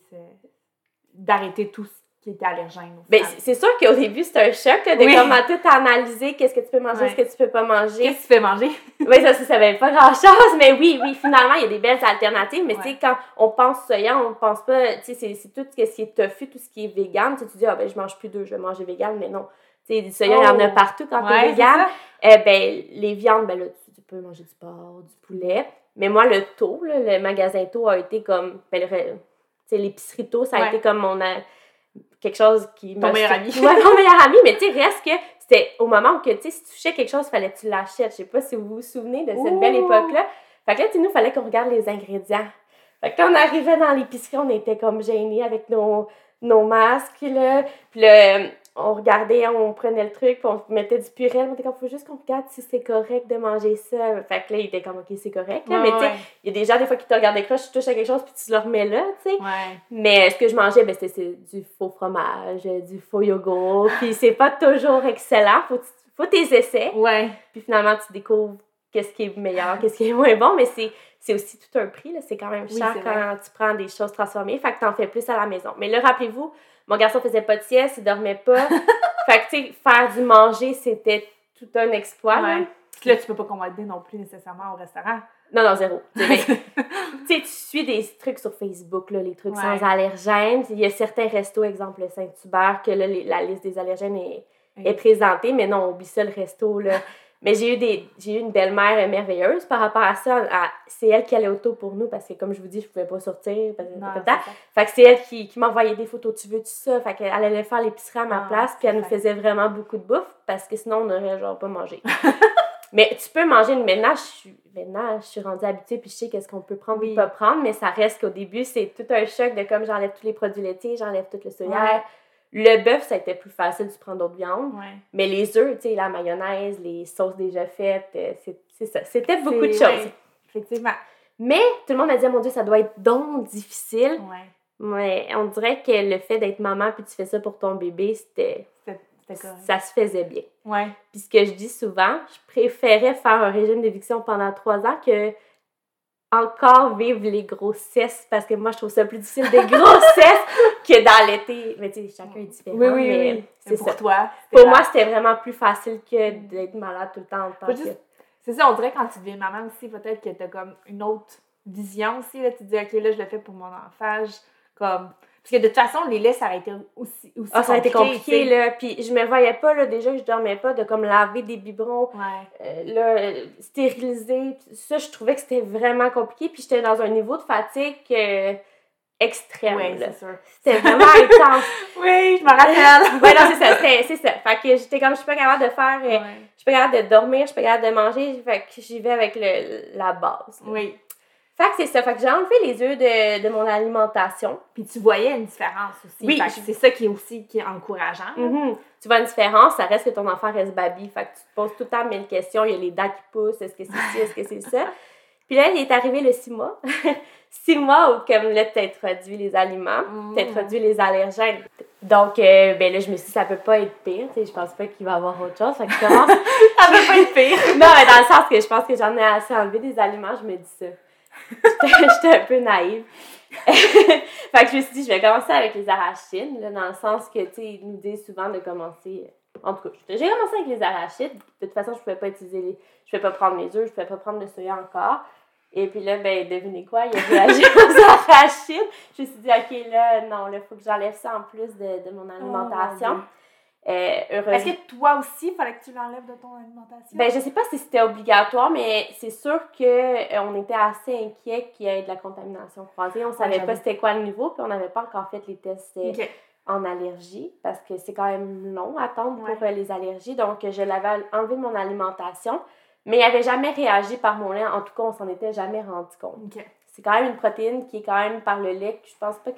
d'arrêter tout ce qui était allergène. au Ben, c'est c'est sûr qu'au début, c'était un choc là, de Oui. comme à tout analyser, qu'est-ce que tu peux manger, Ouais. qu'est-ce que tu peux pas manger. Qu'est-ce que tu fais manger? [laughs] Oui, ça, ça savait pas grand-chose, mais oui, oui, finalement, il y a des belles alternatives, mais tu sais, quand on pense soya, on pense pas, tu sais, c'est- c'est tout ce qui est tofu, tout ce qui est vegan, tu dis, ah ben, je mange plus d'œufs, je vais manger vegan, mais non. Tu sais, du soya, il y en a Oh. partout quand Ouais, t'es c'est vegan. ça. Eh ben, les viandes, ben là, tu, tu peux manger du porc, du poulet, mais moi, le taux, là, le magasin taux a été comme, ben, l'épicerie taux, ça a été comme mon... quelque chose qui Ton meilleur ami. Ouais, mon meilleur ami, mais tu sais, reste que c'était au moment où que, tu sais, si tu touchais quelque chose, fallait que tu l'achètes. Je sais pas si vous vous souvenez de cette belle Ouh. époque-là. Fait que là, tu sais, nous, fallait qu'on regarde les ingrédients. Fait que quand on arrivait dans l'épicerie, on était comme gênés avec nos, nos masques, là. Puis là, on regardait, on prenait le truc, puis on mettait du purée. On était comme, faut juste qu'on regarde si c'est correct de manger ça. Fait que là, il était comme, OK, c'est correct, là. Ouais, mais tu sais, ouais. il y a des gens, des fois, qui te regardent croches, tu touches à quelque chose, puis tu le remets là, tu sais. Ouais. Mais ce que je mangeais, ben, c'était du faux fromage, du faux yogourt. Puis c'est pas toujours excellent. Faut, faut tes essais. Ouais. Puis finalement, tu découvres qu'est-ce qui est meilleur, qu'est-ce qui est moins bon, mais c'est, c'est aussi tout un prix. Là. C'est quand même cher quand tu prends des choses transformées. Fait que t'en fais plus à la maison. Mais là, rappelez-vous, mon garçon faisait pas de sieste, il dormait pas. [laughs] fait que, tu sais, faire du manger, c'était tout un exploit. là. Ouais. Puis là, tu peux pas commander non plus nécessairement au restaurant. Non, non, zéro. [laughs] Tu sais, mais- tu sais, tu suis des trucs sur Facebook, là, les trucs Ouais. sans allergènes. Il y a certains restos, exemple le Saint-Hubert, que là, les- la liste des allergènes est, Oui. est présentée, mais non, oublie ça, le resto, là. [laughs] Mais j'ai eu, des, j'ai eu une belle-mère merveilleuse par rapport à ça. à- c'est elle qui allait au taux pour nous parce que, comme je vous dis, je pouvais pas sortir. Parce que, Non, tata. c'est ça. fait que c'est elle qui, qui m'envoyait des photos. Tu veux-tu ça? Fait qu'elle allait faire l'épicerie à ma Ah, place, puis elle nous faisait vraiment beaucoup de bouffe parce que sinon, on n'aurait genre pas mangé. [laughs] mais tu peux manger une maintenant, je suis, maintenant, je suis rendue habituée, puis je sais qu'est-ce qu'on peut prendre Oui. ou pas prendre, mais ça reste qu'au début, c'est tout un choc de comme j'enlève tous les produits laitiers, j'enlève tout le soya. Le bœuf, ça a été plus facile, tu prends d'autres viandes. Ouais. Mais les œufs, tu sais, la mayonnaise, les sauces déjà faites, euh, c'est ça. C'était beaucoup de choses. ouais, effectivement. Mais tout le monde m'a dit, mon Dieu, ça doit être donc difficile. Ouais. Mais on dirait que le fait d'être maman puis tu fais ça pour ton bébé, c'était ça se faisait bien. Ouais. Puis ce que je dis souvent, je préférais faire un régime d'éviction pendant trois ans que encore vivre les grossesses parce que moi je trouve ça plus difficile des grossesses [laughs] que d'allaiter. Mais tu sais, chacun est différent. Oui, oui, mais oui. C'est pour ça. toi. Pour moi, c'était vraiment plus facile que d'être malade tout le temps en tant Faut que. juste- C'est ça, on dirait quand tu deviens maman aussi, peut-être que t'as comme une autre vision aussi. Là. Tu te dis, OK, là, je le fais pour mon enfant. je- Comme... Parce que de toute façon, les laits, ça aurait été aussi, aussi Ah, ça a été compliqué, là. Puis je me voyais pas, là, déjà que je dormais pas, de comme laver des biberons, Ouais. euh, là, euh, stériliser. Ça, je trouvais que c'était vraiment compliqué. Puis j'étais dans un niveau de fatigue euh, extrême, Ouais, là. c'est sûr. C'était vraiment intense. [laughs] Oui, je me rappelle. [laughs] ouais, non, c'est ça, c'est ça. Fait que j'étais comme, je suis pas capable de faire, euh, Ouais. je suis pas capable de dormir, je suis pas capable de manger. Fait que j'y vais avec le, la base. là. Oui. Fait que c'est ça. Fait que j'ai enlevé les œufs de, de mon alimentation. Puis tu voyais une différence aussi. Oui, je- c'est ça qui est aussi qui est encourageant. Mhm. Tu vois une différence, ça reste que ton enfant reste baby. Fait que tu te poses tout le temps mille questions. Il y a les dents qui poussent. Est-ce que c'est ci, est-ce que c'est ça? [laughs] Puis là, il est arrivé le six mois. [laughs] six mois où, comme là, tu introduit les aliments, tu introduit les allergènes. Donc, euh, ben là, je me suis dit, ça peut pas être pire. Tu sais, je pense pas qu'il va y avoir autre chose. Fait que commence. [laughs] Ça peut pas être pire. non, mais dans le sens que je pense que j'en ai assez enlevé des aliments, je me dis ça. [laughs] J'étais un peu naïve. [laughs] fait que je me suis dit, je vais commencer avec les arachides, là, dans le sens que, tu sais, ils nous disent souvent de commencer. En tout cas, j'ai commencé avec les arachides. De toute façon, je pouvais pas utiliser les. Je pouvais pas prendre les œufs, je pouvais pas prendre le soya encore. Et puis là, ben, devinez quoi, il a réagi [laughs] aux arachides. Je me suis dit, OK, là, non, là, faut que j'enlève ça en plus de, de mon alimentation. Euh. Est-ce que toi aussi, il fallait que tu l'enlèves de ton alimentation? Ben, je sais pas si c'était obligatoire, mais c'est sûr que euh, on était assez inquiets qu'il y ait de la contamination croisée. On savait j'avoue. pas c'était quoi le niveau, puis on n'avait pas encore fait les tests euh, en allergie, parce que c'est quand même long à attendre Ouais. pour euh, les allergies. Donc, je l'avais enlevé de mon alimentation, mais il n'avait jamais réagi par mon lait. En tout cas, on s'en était jamais rendu compte. C'est quand même une protéine qui est quand même par le lait, je pense pas que...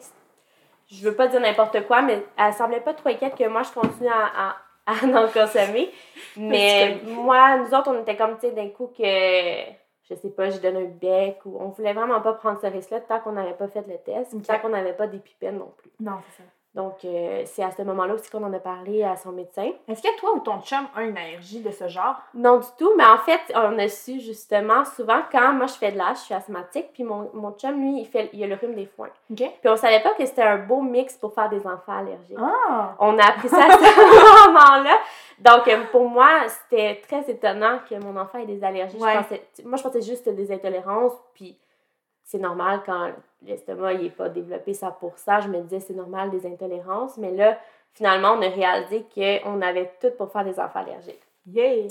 Je veux pas dire n'importe quoi, mais elle semblait pas trop inquiète que moi, je continue à, à, [laughs] à en consommer. Mais moi, nous autres, on était comme, tu sais, d'un coup que, je sais pas, je donne un bec ou on voulait vraiment pas prendre ce risque-là tant qu'on n'avait pas fait le test, Ok. tant qu'on n'avait pas d'épipène non plus. Non, c'est ça. Donc, euh, c'est à ce moment-là aussi qu'on en a parlé à son médecin. Est-ce que toi ou ton chum a une allergie de ce genre? Non du tout, mais en fait, on a su justement souvent quand moi je fais de l'âge, je suis asthmatique, puis mon, mon chum, lui, il, fait, il a le rhume des foins. OK. Puis on savait pas que c'était un beau mix pour faire des enfants allergiques. Ah! On a appris ça à ce [laughs] moment-là. Donc, euh, pour moi, c'était très étonnant que mon enfant ait des allergies. Je pensais- moi, je pensais juste des intolérances, puis c'est normal quand l'estomac n'est pas développé ça pour ça. Je me disais, c'est normal des intolérances. Mais là, finalement, on a réalisé qu'on avait tout pour faire des enfants allergiques. Yay!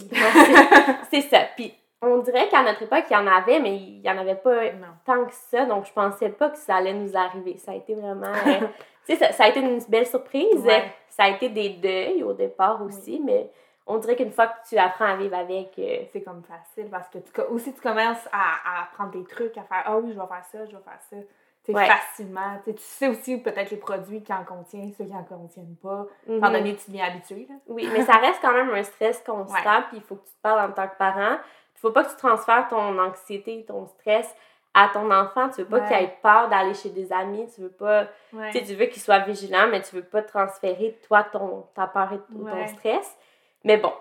C'est- ça. Puis, on dirait qu'à notre époque, il y en avait, mais il n'y en avait pas non. tant que ça, donc je pensais pas que ça allait nous arriver. Ça a été vraiment. [laughs] tu sais, ça, ça a été une belle surprise. Ouais. Ça a été des deuils au départ aussi, mais on dirait qu'une fois que tu apprends à vivre avec. euh, C'est comme facile parce que tu, aussi tu commences à, à prendre des trucs, à faire Ah oui, je vais faire ça, je vais faire ça. Tu sais, Ouais. facilement. Tu sais, tu sais aussi peut-être les produits qui en contiennent, ceux qui en contiennent pas. Étant donné que tu deviens habitué. Là. Oui, mais ça reste quand même un stress constant, puis il faut que tu te parles en tant que parent. Il faut pas que tu transfères ton anxiété, ton stress à ton enfant. Tu veux pas Ouais. qu'il ait peur d'aller chez des amis. Tu veux pas. Ouais. Tu veux qu'il soit vigilant, mais tu veux pas transférer, toi, ton, ta peur et ton stress. Mais bon,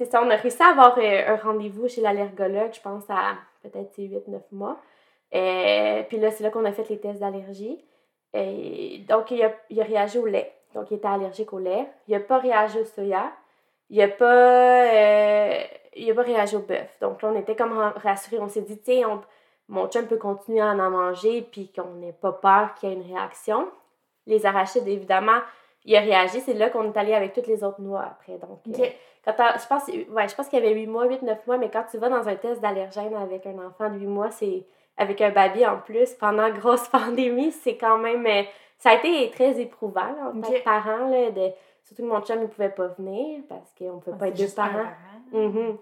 c'est ça, on a réussi à avoir euh, un rendez-vous chez l'allergologue, je pense, à peut-être 8-9 mois. Euh, puis là, c'est là qu'on a fait les tests d'allergie. Et donc, il a, il a réagi au lait. Donc, il était allergique au lait. Il n'a pas réagi au soya. Il n'a pas, euh, il pas réagi au bœuf. Donc, là, on était comme rassurés. On s'est dit, sais, mon chum peut continuer à en manger puis qu'on n'ait pas peur qu'il y ait une réaction. Les arachides, évidemment, il a réagi. C'est là qu'on est allé avec toutes les autres noix après. Donc, euh, quand je pense, ouais, je pense qu'il y avait 8 mois, 8-9 mois, mais quand tu vas dans un test d'allergène avec un enfant de 8 mois, c'est avec un baby en plus, pendant grosse [laughs] pandémie, c'est quand même. Euh, ça a été très éprouvant là, en tant que parent. Là, de, surtout que mon chum ne pouvait pas venir parce qu'on ne peut pas être deux parents. Mm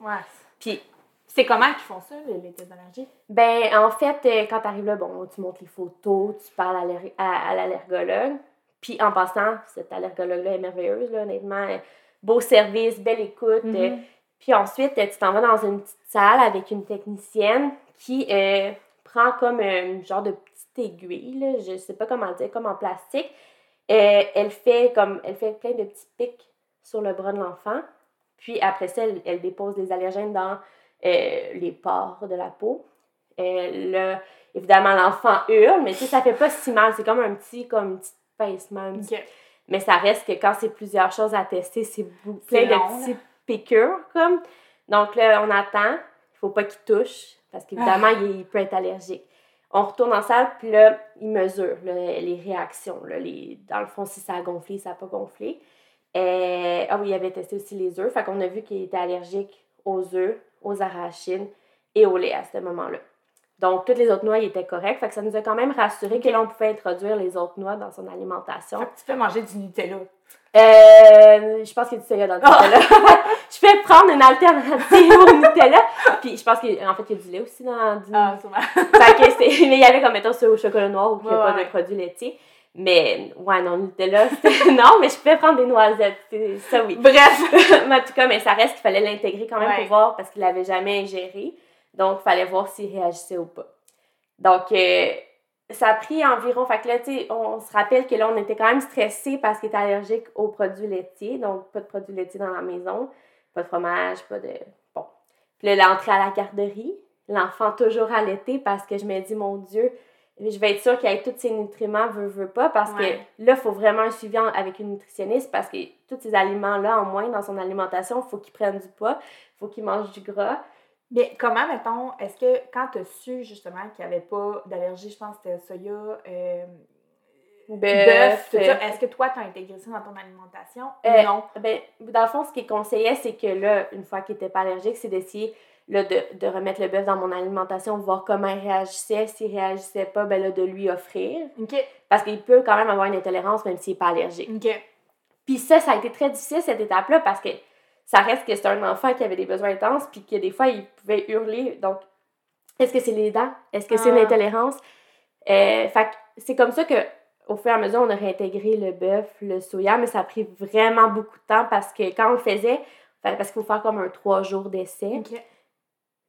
Puis, c'est comment qu'ils font ça, les, tests d'allergie? Ben, en fait, euh, quand tu arrives là, bon, tu montres les photos, tu parles à, l'allergologue. Puis, en passant, cet allergologue-là est merveilleuse, là, honnêtement. Euh, beau service, belle écoute. Mm-hmm. puis ensuite, tu t'en vas dans une petite salle avec une technicienne qui prend comme un genre de petite aiguille, là, je sais pas comment dire, comme en plastique. Elle fait comme elle fait plein de petits pics sur le bras de l'enfant. Puis après ça, elle, dépose les allergènes dans euh, les pores de la peau. Euh, évidemment, l'enfant hurle, mais tu sais, ça fait pas si mal. C'est comme un petit, comme Mais ça reste que quand c'est plusieurs choses à tester, c'est plein de petits piqûres, comme. Donc là, on attend. Il faut pas qu'il touche. Parce qu'évidemment, il, peut être allergique. On retourne en salle, puis là, il mesure les réactions. les, dans le fond, si ça a gonflé, ça n'a pas gonflé. Et, ah oui, il avait testé aussi les œufs. Fait qu'on a vu qu'il était allergique aux œufs, aux arachides et au lait à ce moment-là. Donc, toutes les autres noix, étaient correctes. Fait que ça nous a quand même rassuré que l'on pouvait introduire les autres noix dans son alimentation. Fait que tu peux manger du Nutella. Euh, je pense qu'il y a du soya dans le Nutella. [laughs] je peux prendre une alternative au Nutella. Puis je pense qu'en fait, il y a du lait aussi dans du Ah, sûrement. fait que mais il y avait comme, mettons, au chocolat noir ou qu'il n'y a pas de produits laitiers. Mais, ouais, non, Nutella, [laughs] non, mais je pouvais prendre des noisettes. Ça, oui. Bref. [laughs] en tout cas, mais ça reste qu'il fallait l'intégrer quand même pour voir parce qu'il l'avait jamais ingéré. Donc, il fallait voir s'il réagissait ou pas. Donc, euh, ça a pris environ. Fait que là, tu sais, on se rappelle que là, on était quand même stressé parce qu'il était allergique aux produits laitiers. Donc, pas de produits laitiers dans la maison, pas de fromage, pas de. Bon. Puis là, l'entrée à la garderie, l'enfant toujours allaité parce que je me dis, mon Dieu, je vais être sûre qu'il ait tous ces nutriments, veut, veut pas, parce que là, il faut vraiment un suivi avec une nutritionniste parce que tous ces aliments-là, en moins dans son alimentation, il faut qu'il prenne du poids, il faut qu'il mange du gras. Mais comment, mettons, est-ce que quand tu as su justement qu'il n'y avait pas d'allergie, je pense que c'était soya, euh, bœuf, ça, euh, est-ce que toi, tu as intégré ça dans ton alimentation euh, non? Ben, dans le fond, ce qu'il conseillait, c'est que là, une fois qu'il n'était pas allergique, c'est d'essayer là, de, de, remettre le bœuf dans mon alimentation, voir comment il réagissait. S'il réagissait pas, ben là, de lui offrir. Parce qu'il peut quand même avoir une intolérance même s'il n'est pas allergique. Puis ça, ça a été très difficile, cette étape-là, parce que ça reste que c'est un enfant qui avait des besoins intenses, puis que des fois, il pouvait hurler. Donc, est-ce que c'est les dents? Est-ce que c'est une ah. intolérance? Euh, fait c'est comme ça que au fur et à mesure, on a réintégré le bœuf, le soya, mais ça a pris vraiment beaucoup de temps parce que quand on le faisait, parce qu'il faut faire comme un trois jours d'essai.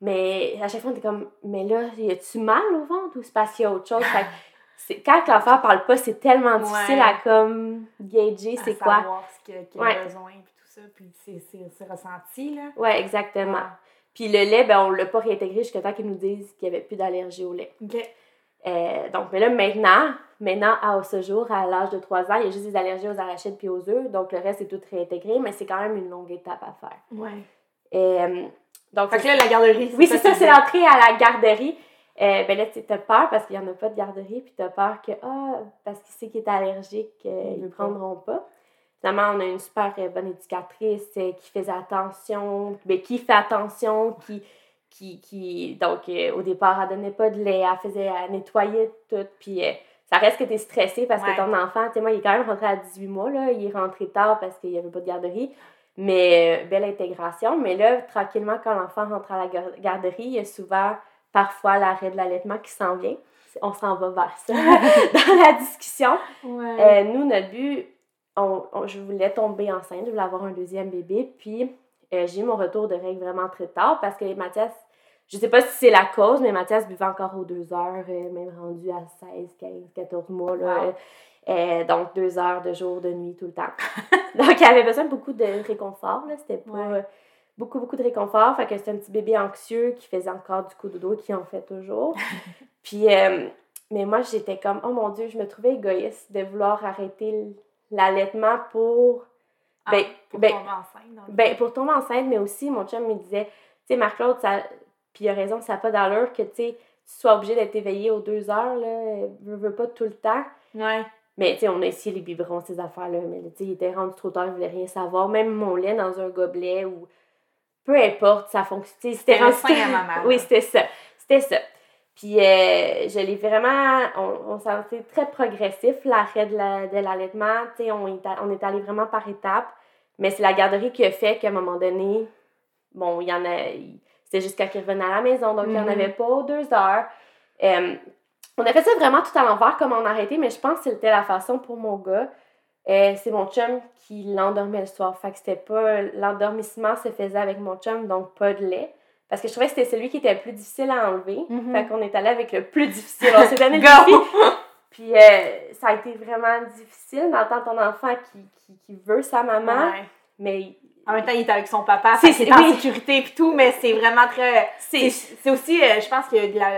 Mais à chaque fois, on était comme, mais là, y a-tu mal au ventre ou c'est parce qu'il y a autre chose? Fait quand l'enfant parle pas, c'est tellement difficile à comme gager c'est quoi. Savoir ce qu'il a, besoin puis c'est ressenti, là. Oui, exactement. Puis le lait, ben, on l'a pas réintégré jusqu'à temps qu'ils nous disent qu'il n'y avait plus d'allergie au lait. OK. Euh, donc, mais là, maintenant, maintenant, à ce jour, à l'âge de 3 ans, il y a juste des allergies aux arachides puis aux œufs. Donc, le reste est tout réintégré, mais c'est quand même une longue étape à faire. Ouais. Euh, donc, fait que là, la garderie. Oui, c'est ça, c'est l'entrée à la garderie. Euh, ben là, tu as peur parce qu'il n'y en a pas de garderie, puis tu as peur que, ah, parce qu'il sait qu'il est allergique, ils ne le prendront pas. Finalement, on a une super euh, bonne éducatrice euh, qui faisait attention, ben, qui fait attention, qui, qui, qui donc euh, au départ, elle donnait pas de lait, elle faisait, elle nettoyait tout, puis ça reste que tu es stressé parce que ton enfant, tu sais, moi, il est quand même rentré à 18 mois, là, il est rentré tard parce qu'il n'y avait pas de garderie, mais belle intégration, mais là, tranquillement, quand l'enfant rentre à la garderie, il y a souvent, parfois, l'arrêt de l'allaitement qui s'en vient. On s'en va vers ça [laughs] dans la discussion. nous, notre but, je voulais tomber enceinte, je voulais avoir un deuxième bébé. Puis euh, j'ai eu mon retour de règles vraiment très tard parce que Mathias, je sais pas si c'est la cause, mais Mathias buvait encore aux deux heures, euh, même rendu à 16, 15, 14 mois. Là, euh, donc deux heures de jour, de nuit, tout le temps. [laughs] donc il avait besoin de beaucoup de réconfort. C'était pas. beaucoup, beaucoup de réconfort. Fait que c'était un petit bébé anxieux qui faisait encore du coup de dos, qui en fait toujours. [laughs] Puis, euh, mais moi, j'étais comme, oh mon Dieu, je me trouvais égoïste de vouloir arrêter l'allaitement pour. Ah, ben, pour ben, tomber enceinte. ben, pour tomber enceinte, mais aussi, mon chum me disait, tu sais, Marc-Claude, ça. Puis il a raison, ça n'a pas d'allure que, tu sais, tu sois obligé d'être éveillé aux deux heures, là. Je veux pas tout le temps. Ouais. Mais, tu sais, on a essayé les biberons, ces affaires-là. Mais, tu sais, il était rendu trop tard, il voulait rien savoir. Même mon lait dans un gobelet ou. Peu importe, ça fonctionne. C'était rendu- sein à maman. Oui, c'était ça. C'était ça. Puis, euh, je l'ai vraiment. On, on sentait très progressif, l'arrêt de la- de l'allaitement. tu sais, on, est a- on est allé vraiment par étapes. Mais c'est la garderie qui a fait qu'à un moment donné, bon, il y en a. C'était jusqu'à qu'il revenait à la maison, donc il n'y en Mhm. avait pas deux heures. Euh, on a fait ça vraiment tout à l'envers, comme on a arrêté, mais je pense que c'était la façon pour mon gars. Euh, c'est mon chum qui l'endormait le soir. Fait que c'était pas. L'endormissement se faisait avec mon chum, donc pas de lait. Parce que je trouvais que c'était celui qui était le plus difficile à enlever. Mhm. Fait qu'on est allé avec le plus difficile. On s'est donné le défi. Puis euh, ça a été vraiment difficile d'entendre ton enfant qui, qui, qui veut sa maman, Ouais. mais En même temps, il est avec son papa, C'est- est en oui. sécurité et tout, mais c'est vraiment très. C'est aussi, euh, je pense qu'il y a de la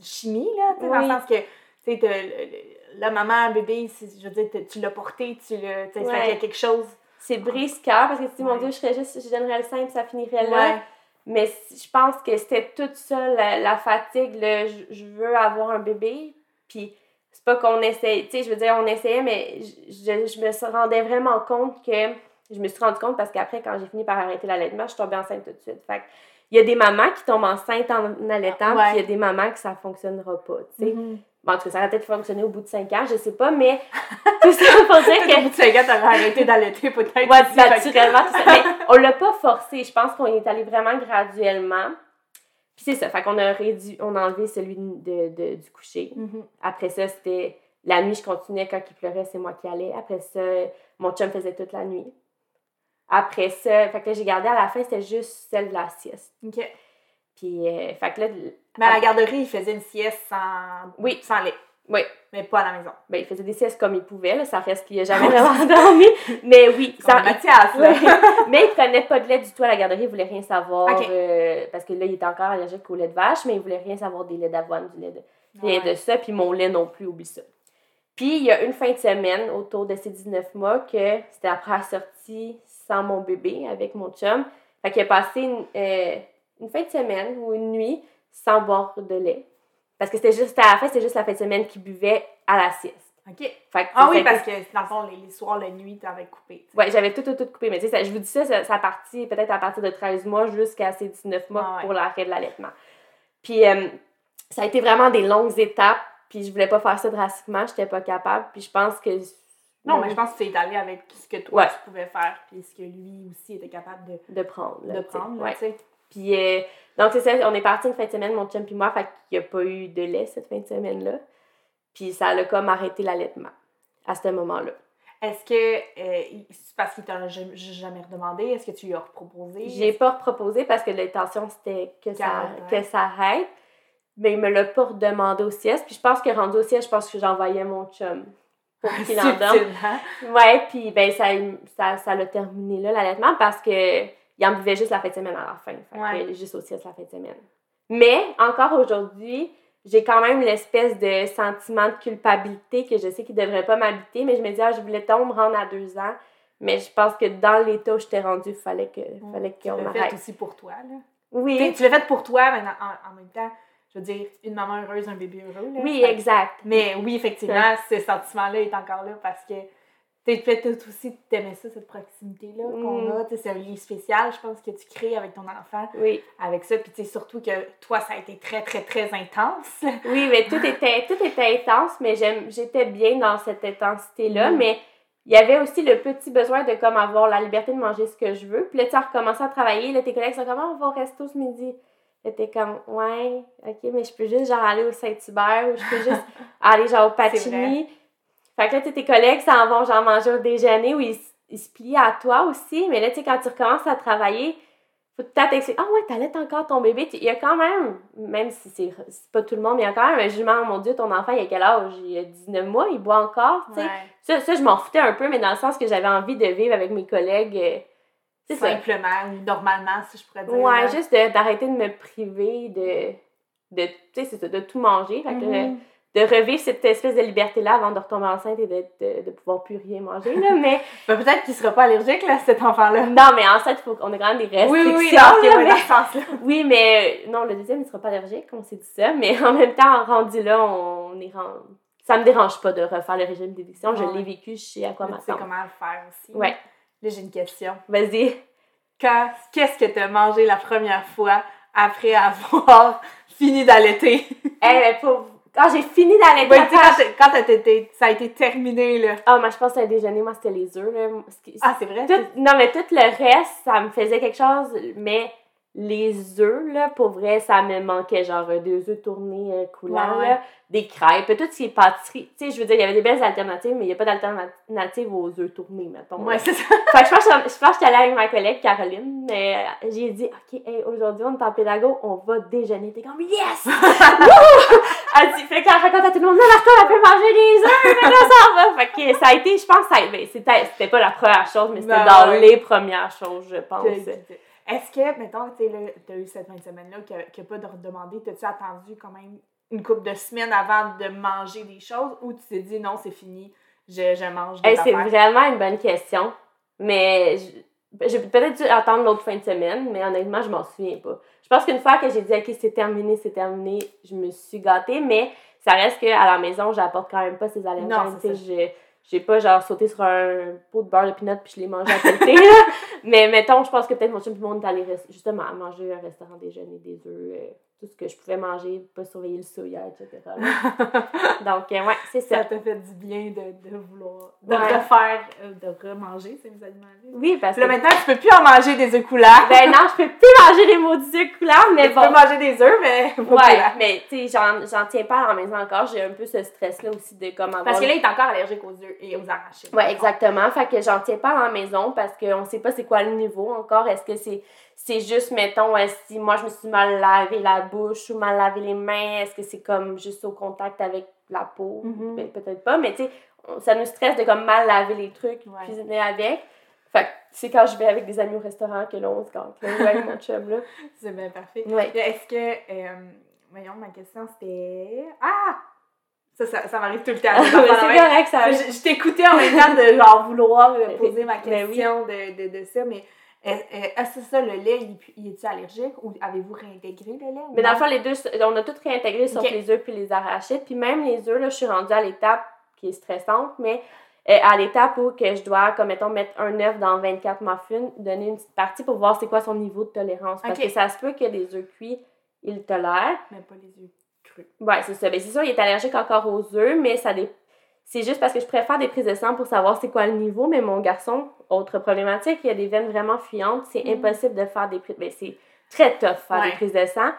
chimie, là, tu sais, dans Oui. le sens que, tu sais, le- le- la maman, bébé, je veux dire, tu l'as porté, tu l'as. Tu sais, fait Ouais. qu'il y a quelque chose. C'est brise-cœur parce que tu dis, mon Ouais. Dieu, je serais juste, je donnerais le sein puis ça finirait là. Mais je pense que c'était tout ça, la, la fatigue, le je, veux avoir un bébé. Puis c'est pas qu'on essaye, tu sais, je veux dire, on essayait, mais je, je, me rendais vraiment compte que. Je me suis rendu compte parce qu'après, quand j'ai fini par arrêter l'allaitement, je suis tombée enceinte tout de suite. Fait il y a des mamans qui tombent enceintes en allaitant, puis il y a des mamans que ça fonctionnera pas, tu sais. Mhm. Bon, en tout cas, ça aurait peut-être fonctionné au bout de 5 ans, je sais pas, mais [laughs] tout ça pour dire que. au bout de 5 ans, t'aurais arrêté d'allaiter, peut-être. Ouais, que- naturellement, tout ça. Mais on l'a pas forcé. Je pense qu'on est allé vraiment graduellement. Puis c'est ça. Fait qu'on a réduit, on a enlevé celui de, de- du coucher. Mhm. Après ça, c'était la nuit, je continuais. Quand il pleurait, c'est moi qui allais. Après ça, mon chum faisait toute la nuit. Après ça, fait que j'ai gardé à la fin, c'était juste celle de la sieste. OK. Puis, euh, fait que là, Mais à la garderie, il faisait une sieste sans, Oui. sans lait. Oui. Mais pas à la maison. ben, il faisait des siestes comme il pouvait. Là. Ça reste qu'il a jamais [laughs] vraiment dormi. Mais oui, ça, Comme Mathias, là. [laughs] Mais il prenait pas de lait du tout à la garderie, il voulait rien savoir. Euh, parce que là, il était encore allergique au lait de vache, mais il voulait rien savoir des laits d'avoine, du lait de. Rien Ouais. de ça, puis mon lait non plus, oublie ça. Puis il y a une fin de semaine, autour de ces 19 mois, que c'était après la sortie sans mon bébé, avec mon chum. Fait qu'il a passé une, euh, une fin de semaine ou une nuit sans boire de lait. Parce que c'était juste à la fin, c'était juste la fin de semaine qu'il buvait à la sieste. OK. Fait que, Ah oui, parce que dans le fond, les, les soirs, la nuit, t'avais coupé. Ouais, j'avais tout, tout, tout coupé. Mais tu sais, je vous dis ça, ça, ça a parti peut-être à partir de 13 mois jusqu'à ces 19 mois Ah ouais. pour l'arrêt de l'allaitement. Puis euh, ça a été vraiment des longues étapes. Puis je voulais pas faire ça drastiquement, j'étais pas capable. Puis je pense que. Non, mais je pense que es allé avec ce que toi, Ouais. tu pouvais faire, puis ce que lui aussi était capable de, De prendre. là, de prendre. là, Ouais. tu sais. Puis euh, donc c'est ça, on est parti une fin de semaine, mon chum puis moi, fait qu'il n'y a pas eu de lait cette fin de semaine-là. Puis ça a comme arrêté l'allaitement à ce moment-là. Est-ce que, euh, parce qu'il t'a jamais jamais redemandé, est-ce que tu lui as proposé? J'ai pas proposé parce que l'intention c'était que ça, Qu'arrête. que ça arrête. Mais il me l'a pas redemandé au sieste. Puis je pense que rendu au sieste, je pense que j'envoyais mon chum pour [laughs] qu'il endorme. Subtilement. Ouais, puis ben ça ça ça l'a terminé là l'allaitement parce que il en buvait juste la fin de semaine à la fin. Fait Ouais. que juste au sieste la fin de semaine. Mais encore aujourd'hui, j'ai quand même l'espèce de sentiment de culpabilité que je sais qu'il devrait pas m'habiter, mais je me dis ah je voulais tant me rendre à deux ans. Mais je pense que dans l'état où j'étais rendue, il fallait que fallait Tu l'as fait aussi pour toi, là. T'sais, Oui. Tu l'as fait pour toi, mais en, en même temps, je veux dire, une maman heureuse, un bébé heureux, là. Oui, exact. Mais oui, effectivement, ce sentiment-là est encore là parce que tu peut-être aussi t'aimais ça, cette proximité-là qu'on Mm. a. Tu sais, C'est un lien spécial, je pense, que tu crées avec ton enfant, Oui. avec ça. Puis tu sais, surtout que toi, ça a été très, très, très intense. [laughs] Oui, mais tout était, tout était intense, mais j'étais bien dans cette intensité-là. Mhm. Mais il y avait aussi le petit besoin de comme avoir la liberté de manger ce que je veux. Puis là, tu as recommencé à travailler. Là, tes collègues sont comme, Ah, on va au resto ce midi. Là, t'es comme, ouais, ok, mais je peux juste genre aller au Saint-Hubert ou je peux juste [laughs] aller genre au Pacini. Fait que là, tes collègues s'en vont genre manger au déjeuner ou ils, ils se plient à toi aussi. Mais là, tu sais, quand tu recommences à travailler, faut peut-être expliquer, ah ouais, t'allaites encore ton bébé. Il y a quand même, même si c'est pas tout le monde, mais il y a quand même un jugement, mon Dieu, ton enfant, il a quel âge? Il a 19 mois, il boit encore, tu sais. Ouais. Ça, ça, je m'en foutais un peu, mais dans le sens que j'avais envie de vivre avec mes collègues euh, C'est simplement normalement, si je pourrais dire. Ouais, là. juste d'arrêter de, me priver de, de, de tout manger. Fait que, Mhm. De revivre cette espèce de liberté-là avant de retomber enceinte et de, de, de pouvoir plus rien manger. Là. Mais [laughs] Ben, peut-être qu'il sera pas allergique, là, cet enfant-là. non, mais enceinte, faut qu'on a quand même des restrictions. Oui, oui, oui, non, là, mais- dans ce sens-là. [laughs] Oui, mais euh, non, le deuxième, il sera pas allergique, on s'est dit ça. Mais en même temps, rendu là, on est rendu. Ça me dérange pas de refaire le régime d'éviction. Je Ouais. l'ai vécu, je sais à quoi Tu sais comment le faire aussi. Ouais. Là, j'ai une question. Vas-y. Quand, qu'est-ce que tu as mangé la première fois après avoir [laughs] fini d'allaiter? Eh, mais pour... Quand j'ai fini d'allaiter, Ouais, quand, ça a été terminé, là. Ah, moi, je pense que le déjeuner, moi, c'était les œufs. Là. Ah, c'est vrai? Tout- non, mais tout le reste, ça me faisait quelque chose, mais les œufs, là, pour vrai, ça me manquait. Genre, euh, deux œufs tournés euh, coulants, Ouais, ouais. là, des crêpes, tout ce qui est pâtisserie. Tu sais, je veux dire, il y avait des belles alternatives, mais il n'y a pas d'alternative aux œufs tournés, mettons. Ouais, c'est ça. Fait que je pense que je pense que j'étais allée avec ma collègue Caroline, mais euh, j'ai dit, OK, hey, aujourd'hui, on est en pédago, on va déjeuner. T'es comme, yes! [laughs] Elle dit, fait que là, elle raconte à tout le monde, non, Marco, elle peut manger des œufs, mais là, ça va. Fait que ça a été, je pense, ça a- ben, c'était pas la première chose, mais c'était Ben dans ouais. les premières choses, je pense. Est-ce que, mettons, tu là, t'as eu cette fin de semaine-là qui n'a pas de redemandé, t'as-tu attendu quand même une couple de semaines avant de manger des choses ou tu t'es dit non, c'est fini, je, je mange des Hey, c'est vraiment une bonne question. Mais j'ai peut-être dû attendre l'autre fin de semaine, mais honnêtement, je m'en souviens pas. Je pense qu'une fois que j'ai dit, OK, c'est terminé, c'est terminé, je me suis gâtée, mais ça reste qu'à la maison, j'apporte quand même pas ces allergènes. Non, j'ai- pas genre sauté sur un pot de beurre de peanut puis je l'ai mangé à côté. [laughs] mais mettons, je pense que peut-être mon chum tout le monde est allé justement à manger un restaurant déjeuner, des œufs, euh, tout ce que je pouvais manger, pas surveiller le soya, etc. [laughs] Donc, euh, ouais, c'est ça. ça t'a fait du bien de, de vouloir, de Ouais. refaire, euh, de remanger ces aliments-là? Oui, parce que. là, maintenant, tu peux plus en manger des œufs coulants. Ben non, je peux plus manger les maudits œufs coulants, mais tu bon. peux manger des œufs, mais [laughs] pas Ouais, coulants. mais tu sais, j'en, tiens pas à la maison encore. J'ai un peu ce stress-là aussi de comment Parce que là, il est encore allergique aux œufs et aux arachides. Ouais, exactement. Fait que j'en tiens pas à la maison parce qu'on sait pas c'est quoi le niveau encore. Est-ce que c'est c'est juste, mettons, euh, si moi je me suis mal lavé la bouche ou mal lavé les mains, est-ce que c'est comme juste au contact avec la peau? Mhm. Ben, peut-être pas, mais tu sais, ça nous stresse de comme mal laver les trucs, Ouais. cuisiner avec. Fait que c'est quand je vais avec des amis au restaurant que là on se gante, là, ou avec mon chum, là. [laughs] C'est bien parfait. Ouais. Est-ce que, euh, voyons, ma question c'était. Ah! Ça, ça, ça m'arrive tout le temps. [laughs] C'est correct, ça je, je t'écoutais en même temps de genre vouloir euh, [laughs] poser ma Ben oui. question de, de, de ça, mais est-ce que ça, le lait, il, il est-tu allergique ou avez-vous réintégré le lait? Mais dans le fond, les deux, on a tout réintégré sauf les œufs puis les arachides. Puis même les œufs, là, je suis rendue à l'étape qui est stressante, mais euh, à l'étape où que je dois, comme mettons, mettre un œuf dans 24 muffins, donner une petite partie pour voir c'est quoi son niveau de tolérance. Parce que ça se peut que des œufs cuits, il tolère. Mais pas les yeux crus. Ouais, c'est ça. Ben, c'est sûr, il est allergique encore aux œufs, mais ça dé- c'est juste parce que je préfère des prises de sang pour savoir c'est quoi le niveau. Mais mon garçon, autre problématique, il a des veines vraiment fuyantes. C'est Mhm. impossible de faire des prises. Ben, c'est très tough faire Ouais. des prises de sang.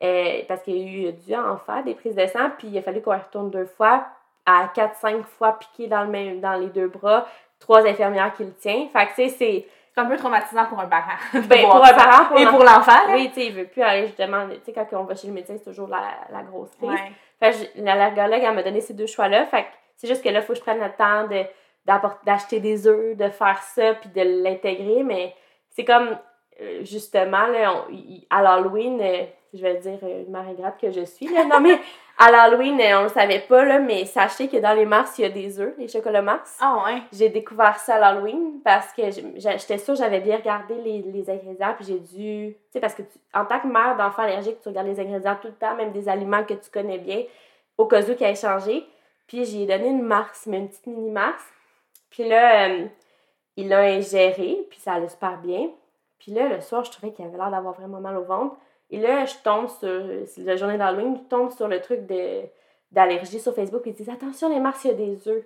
euh, parce qu'il a dû en faire des prises de sang, puis il a fallu qu'on y retourne deux fois, à 4-5 fois piqué dans, le même, dans les deux bras, trois infirmières qui le tiennent. Fait que, tu sais, c'est. C'est un peu traumatisant pour un parent. [laughs] Ben, pour un parent, pour Et pour l'enfant. Oui, tu sais, il veut plus aller justement. Tu sais, quand on va chez le médecin, c'est toujours la, la grosse crise. Ouais. Fait que j'ai- l'allergologue, elle m'a donné ces deux choix-là. Fait que c'est juste que là, il faut que je prenne le temps de, d'acheter des œufs, de faire ça, puis de l'intégrer. Mais c'est comme, euh, justement, là, on- à l'Halloween, euh, je vais dire euh, une mère ingrate que je suis, là. Non, mais à l'Halloween, on le savait pas, là, mais sachez que dans les Mars, il y a des œufs, les chocolats Mars. Ah ouais. J'ai découvert ça à l'Halloween parce que j'étais sûre j'avais bien regardé les, les ingrédients puis j'ai dû tu sais parce que tu- en tant que mère d'enfant allergique tu regardes les ingrédients tout le temps même des aliments que tu connais bien au cas où qui a changé puis j'ai donné une Mars mais une petite mini Mars puis là euh, il l'a ingéré puis ça allait super bien. Puis là le soir je trouvais qu'il avait l'air d'avoir vraiment mal au ventre. Et là je tombe sur c'est la journée d'Halloween je tombe sur le truc d'allergie sur Facebook puis ils disent attention les Mars il y a des œufs.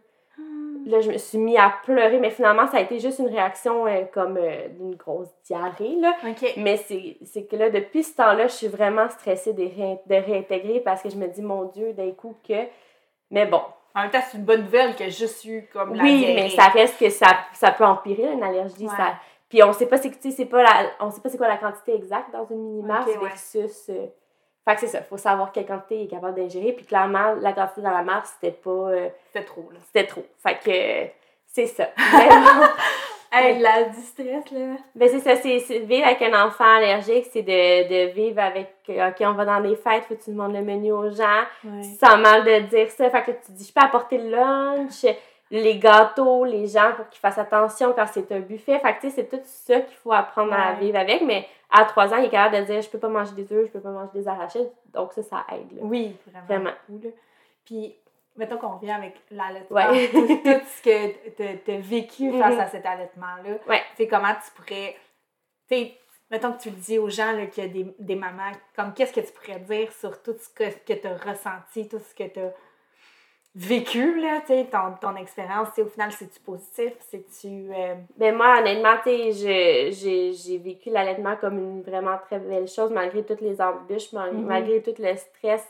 Là, je me suis mis à pleurer, mais finalement, ça a été juste une réaction euh, comme euh, d'une grosse diarrhée, là. OK. Mais c'est que là, depuis ce temps-là, je suis vraiment stressée de, de réintégrer parce que je me dis, mon Dieu, d'un coup que... Mais bon, En même temps, c'est une bonne nouvelle que je suis comme la oui, mais ça reste que ça, ça peut empirer, une allergie. Ouais. Ça... Puis on sait pas c'est pas la on sait pas c'est quoi la quantité exacte dans une mini masse Ok, ouais. versus euh, fait que c'est ça, faut savoir quelle quantité il est capable d'ingérer puis clairement la quantité dans la masse c'était pas euh, C'était trop, là. c'était trop. Fait que euh, c'est ça. [laughs] Hey, la du stress, là. Ben, c'est ça, c'est c'est vivre avec un enfant allergique, c'est de, de vivre avec, OK, on va dans les fêtes, faut que tu demandes le menu aux gens. Ouais. Tu sens mal de dire ça, fait que tu dis, je peux apporter le lunch, les gâteaux, les gens pour qu'ils fassent attention quand c'est un buffet. Fait que, tu sais, c'est tout ça qu'il faut apprendre à vivre avec, mais à trois ans, il est capable de dire, je peux pas manger des œufs, je peux pas manger des arachides. Donc, ça, ça aide, là. Oui, vraiment. Vraiment. Puis, mettons qu'on revient avec l'allaitement, Ouais. tout, tout ce que tu as vécu face Mhm. à cet allaitement-là. Ouais. Tu sais, comment tu pourrais. Tu sais, mettons que tu le dis aux gens là, qu'il y a des, des mamans, comme qu'est-ce que tu pourrais dire sur tout ce que, que tu as ressenti, tout ce que tu as vécu, là, tu sais, ton, ton expérience. Au final, c'est-tu positif? C'est-tu. euh, Ben moi, honnêtement, tu sais, j'ai vécu l'allaitement comme une vraiment très belle chose, malgré toutes les embûches, Mhm. malgré tout le stress.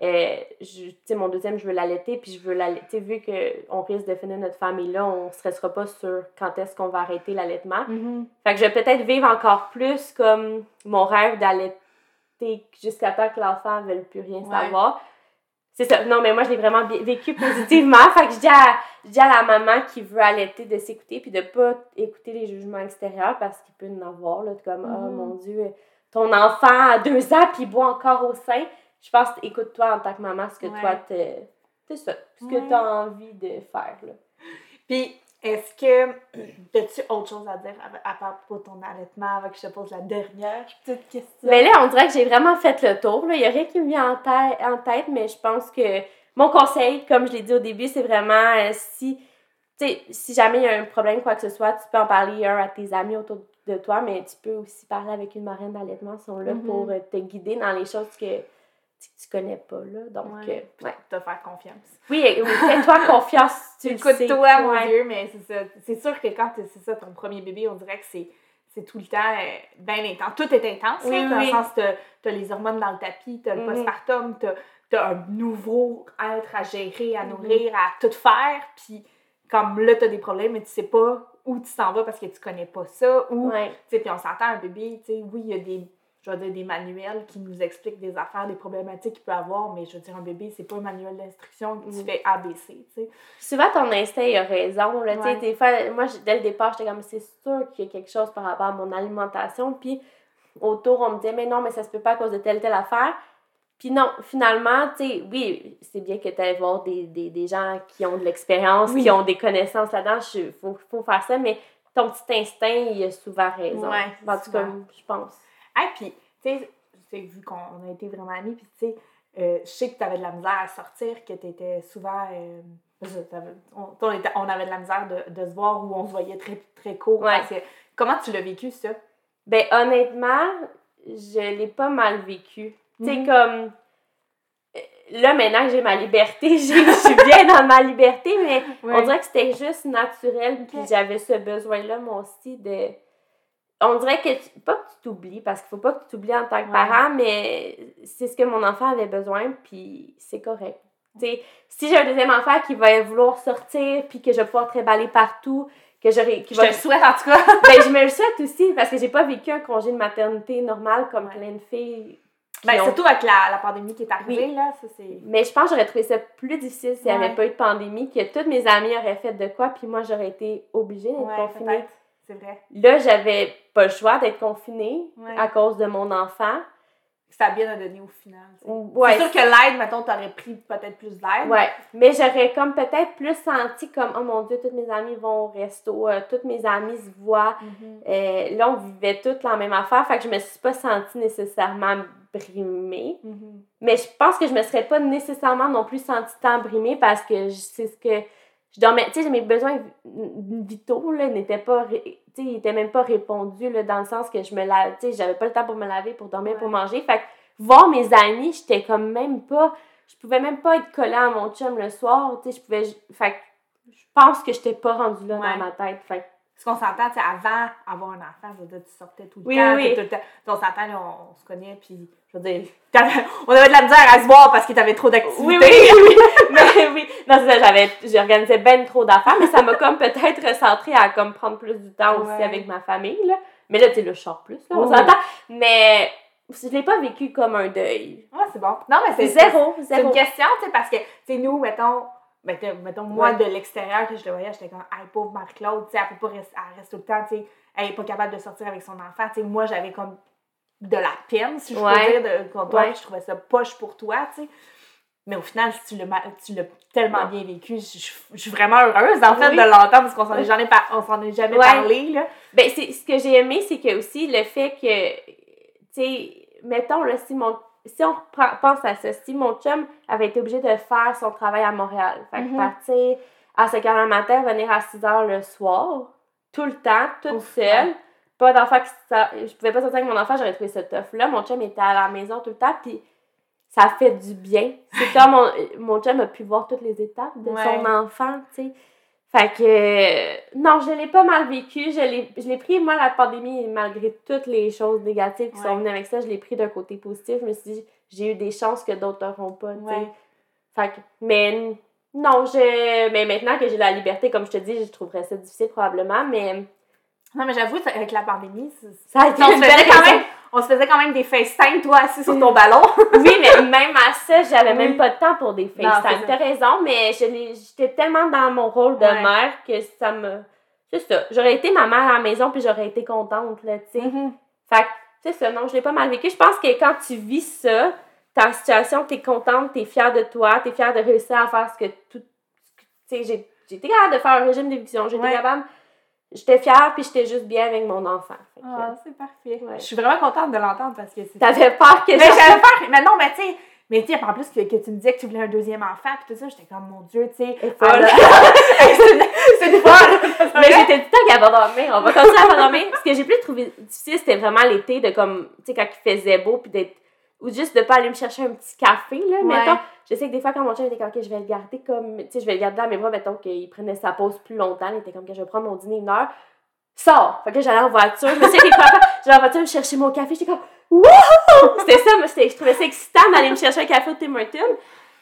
Euh, je- tu sais, mon deuxième, je veux l'allaiter, puis je veux l'allaiter. Vu qu'on risque de finir notre famille là, on ne stressera pas sur quand est-ce qu'on va arrêter l'allaitement. Fait que je vais peut-être vivre encore plus comme mon rêve d'allaiter jusqu'à temps que l'enfant ne veuille plus rien Ouais. savoir. C'est ça. Non, mais moi, je l'ai vraiment vécu positivement. [laughs] fait que je dis, à, je dis à la maman qui veut allaiter de s'écouter puis de pas écouter les jugements extérieurs parce qu'il peut en avoir. Là, comme, oh Mhm. mon Dieu, ton enfant a deux ans puis il boit encore au sein. Je pense, écoute-toi en tant que maman ce que Ouais. toi, t'es- c'est ça. Ce Ouais. que tu as envie de faire. Là. Puis, est-ce que. [clears throat] As-tu autre chose à dire à, à propos de ton allaitement avant que je te pose la dernière petite question? Mais là, on dirait que j'ai vraiment fait le tour. là. Il n'y a rien qui me vient en, tête- en tête, mais je pense que mon conseil, comme je l'ai dit au début, c'est vraiment euh, si, tu sais, si jamais il y a un problème, quoi que ce soit, tu peux en parler un à tes amis autour de toi, mais tu peux aussi parler avec une marraine d'allaitement. Ils sont là Mhm. pour euh, te guider dans les choses que tu, tu connais pas. Là. Donc, Ouais. euh, ouais. Te faire confiance. oui, oui, fais-toi [laughs] confiance. Tu. Écoute-toi, mon. Dieu, mais c'est ça. C'est sûr que quand c'est ça, ton premier bébé, on dirait que c'est. C'est tout le temps euh, bien intense. Tout est intense, Oui, dans oui. le sens que t'as- t'as les hormones dans le tapis, t'as le Mhm. postpartum, t'as as un nouveau être à gérer, à Mhm. nourrir, à tout faire, puis comme là, t'as des problèmes, mais tu sais pas où tu t'en vas parce que tu connais pas ça, ou Ouais. Tu sais, puis on s'entend, un bébé, tu sais, oui, il y a des, je veux dire, des manuels qui nous expliquent des affaires, des problématiques qu'il peut avoir, mais je veux dire, un bébé, c'est pas un manuel d'instruction que tu Mhm. fais ABC, tu sais. Souvent, ton instinct il a raison. Là, tu sais, Ouais. des fois, moi, dès le départ, j'étais comme, c'est sûr qu'il y a quelque chose par rapport à mon alimentation. Puis, autour, on me disait, mais non, mais ça se peut pas à cause de telle, telle affaire. Puis non, finalement, tu sais, oui, c'est bien que tu ailles voir des, des, des gens qui ont de l'expérience, Oui. qui ont des connaissances là-dedans. Il faut, faut faire ça, mais ton petit instinct, il a souvent raison. Ouais, en tout cas, je pense. Hey, puis, tu sais, vu qu'on a été vraiment amis, puis tu sais, euh, je sais que tu avais de la misère à sortir, que tu étais souvent. euh, on, avait de la misère de, de se voir où on se voyait très, très court. Ouais. parce que- comment tu l'as vécu, ça? Ben, honnêtement, je l'ai pas mal vécu. Tu sais, Mhm. comme. euh, Là, maintenant que j'ai ma liberté, [laughs] je suis bien dans ma liberté, mais on dirait que c'était juste naturel, puis j'avais ce besoin-là, moi aussi, de. On dirait que. tu- Pas que tu t'oublies, parce qu'il faut pas que tu t'oublies en tant que Ouais. parent, mais c'est ce que mon enfant avait besoin, puis c'est correct. Si j'ai un deuxième enfant qui va vouloir sortir, puis que je vais pouvoir tréballer partout, que j'aurai. qui Je va te le souhaite, en tout cas. [laughs] ben, je me le souhaite aussi parce que j'ai pas vécu un congé de maternité normal comme Ouais. plein de filles. Ben, ont- surtout avec la, la pandémie qui est arrivée, Oui. là, ça, c'est... Mais je pense que j'aurais trouvé ça plus difficile s'il n'y Ouais. avait pas eu de pandémie, que toutes mes amies auraient fait de quoi, puis moi j'aurais été obligée d'être confinée. peut-être. C'est vrai. Là, j'avais pas le choix d'être confinée Ouais. à cause de mon enfant. Ça a bien donné au final. Ouais, C'est sûr que l'aide, mettons, t'aurais pris peut-être plus d'aide. Ouais, mais j'aurais comme peut-être plus senti comme oh mon dieu, toutes mes amies vont au resto, euh, toutes mes amies se voient. Mhm. Euh, là, on vivait toutes la même affaire, fait que je me suis pas sentie nécessairement brimée. Mhm. Mais je pense que je me serais pas nécessairement non plus sentie tant brimée parce que c'est ce que je dormais. Tu sais, mes besoins vi- vitaux là, n'étaient pas. Tu sais, ils étaient même pas répondus là, dans le sens que je me lave. Tu sais, j'avais pas le temps pour me laver, pour dormir, pour manger. Fait que voir mes amis, j'étais comme même pas. Je pouvais même pas être collée à mon chum le soir. Tu sais, je pouvais. Fait que je pense que j'étais pas rendue là Ouais. dans ma tête. Fait que Ce qu'on s'entend, sais, avant avoir un enfant, je veux dire, tu sortais tout le Oui, temps, oui, tout le temps. On s'entend, là, on, on se connaît, puis je veux dire, [laughs] on avait de la misère à se voir parce que t'avais trop d'activités. Oui, oui, oui. [laughs] mais oui. Non, c'est ça, j'avais, j'organisais ben trop d'affaires, mais ça m'a comme peut-être recentré à comme prendre plus du temps aussi avec ma famille, là. Mais là, tu sais, là, je sors plus, là, on Oui. s'entend. Mais je l'ai pas vécu comme un deuil. Ouais, c'est bon. Non, mais c'est Zéro, C'est zéro. une question, tu sais, parce que, tu sais, nous, mettons, mettons, mettons moi, de l'extérieur, que je le voyais, j'étais comme, hey, pauvre Marie-Claude, tu sais, elle peut pas rester, elle reste tout le temps, tu sais, elle est pas capable de sortir avec son enfant. Tu sais, moi, j'avais comme de la peine, si je Ouais. peux dire, de, contre toi, Ouais. je trouvais ça poche pour toi, tu sais. Mais au final, si tu l'as tu l'as tellement bien vécu, je, je- je suis vraiment heureuse, en fait, Oui. de l'entendre, parce qu'on s'en est jamais, par- on s'en est jamais parlé, là. Ben, c'est, ce que j'ai aimé, c'est que aussi le fait que, tu sais, mettons, là, si, mon, si on pense à ça, si mon chum avait été obligé de faire son travail à Montréal, fait que Mhm. partir à 5 h le matin, venir à 6 h le soir, tout le temps, toute Ouf, seule, ouais. pas d'enfant qui sa- Je pouvais pas sortir avec mon enfant, j'aurais trouvé ça tough. Là, mon chum était à la maison tout le temps, puis ça fait du bien. C'est [laughs] comme mon, mon chum a pu voir toutes les étapes de Ouais. son enfant, tu sais. Fait que, euh, non, je l'ai pas mal vécu. Je l'ai, pris, moi, la pandémie, malgré toutes les choses négatives qui Ouais. sont venues avec ça, je l'ai pris d'un côté positif. Je me suis dit, j'ai eu des chances que d'autres n'auront pas, tu sais. Ouais. Fait que, mais non, je, mais maintenant que j'ai la liberté, comme je te dis, je trouverais ça difficile probablement, mais Non, mais j'avoue, avec la pandémie, ça a été une belle quand même, on se faisait quand même des FaceTime, toi, assis sur ton ballon. [laughs] Oui, mais même à ça, j'avais Oui. même pas de temps pour des FaceTime. T'as raison, mais j'étais tellement dans mon rôle de Ouais. mère que ça me. C'est ça. J'aurais été ma mère à la maison puis j'aurais été contente, là, tu sais. Mm-hmm. Fait que, c'est ça, non, je l'ai pas mal vécu. Je pense que quand tu vis ça, ta situation, t'es contente, t'es fière de toi, t'es fière de réussir à faire ce que tout. Tu sais, j'ai été capable de faire un régime d'éviction. J'étais Ouais. capable. J'étais fière puis j'étais juste bien avec mon enfant. Ah, c'est parfait. Ouais. Je suis vraiment contente de l'entendre parce que c'est. T'avais peur que Mais j'avais [laughs] peur. Mais non, mais tu sais. Mais tu sais, en plus que, que tu me disais que tu voulais un deuxième enfant, puis tout ça, j'étais comme, mon Dieu, tu sais. Elle est folle. elle a- c'est une- [laughs] folle! Mais j'étais tout le temps dormir. On va continuer à dormir. Ce que j'ai plus trouvé difficile, c'était vraiment l'été de comme, tu sais, quand il faisait beau, puis d'être. Ou juste de pas aller me chercher un petit café, là. Ouais. Mettons, je sais que des fois, quand mon chien était comme, OK, je vais le garder comme. Tu sais, je vais le garder dans mes bras, mettons qu'il prenait sa pause plus longtemps. Il était comme, que je vais prendre mon dîner une heure. Sors! Fait que j'allais en voiture. Je me suis dit, j'allais en voiture me chercher mon café. J'étais comme, wouhou! C'était ça, moi, je trouvais ça excitant d'aller me chercher un café au Tim Hortons.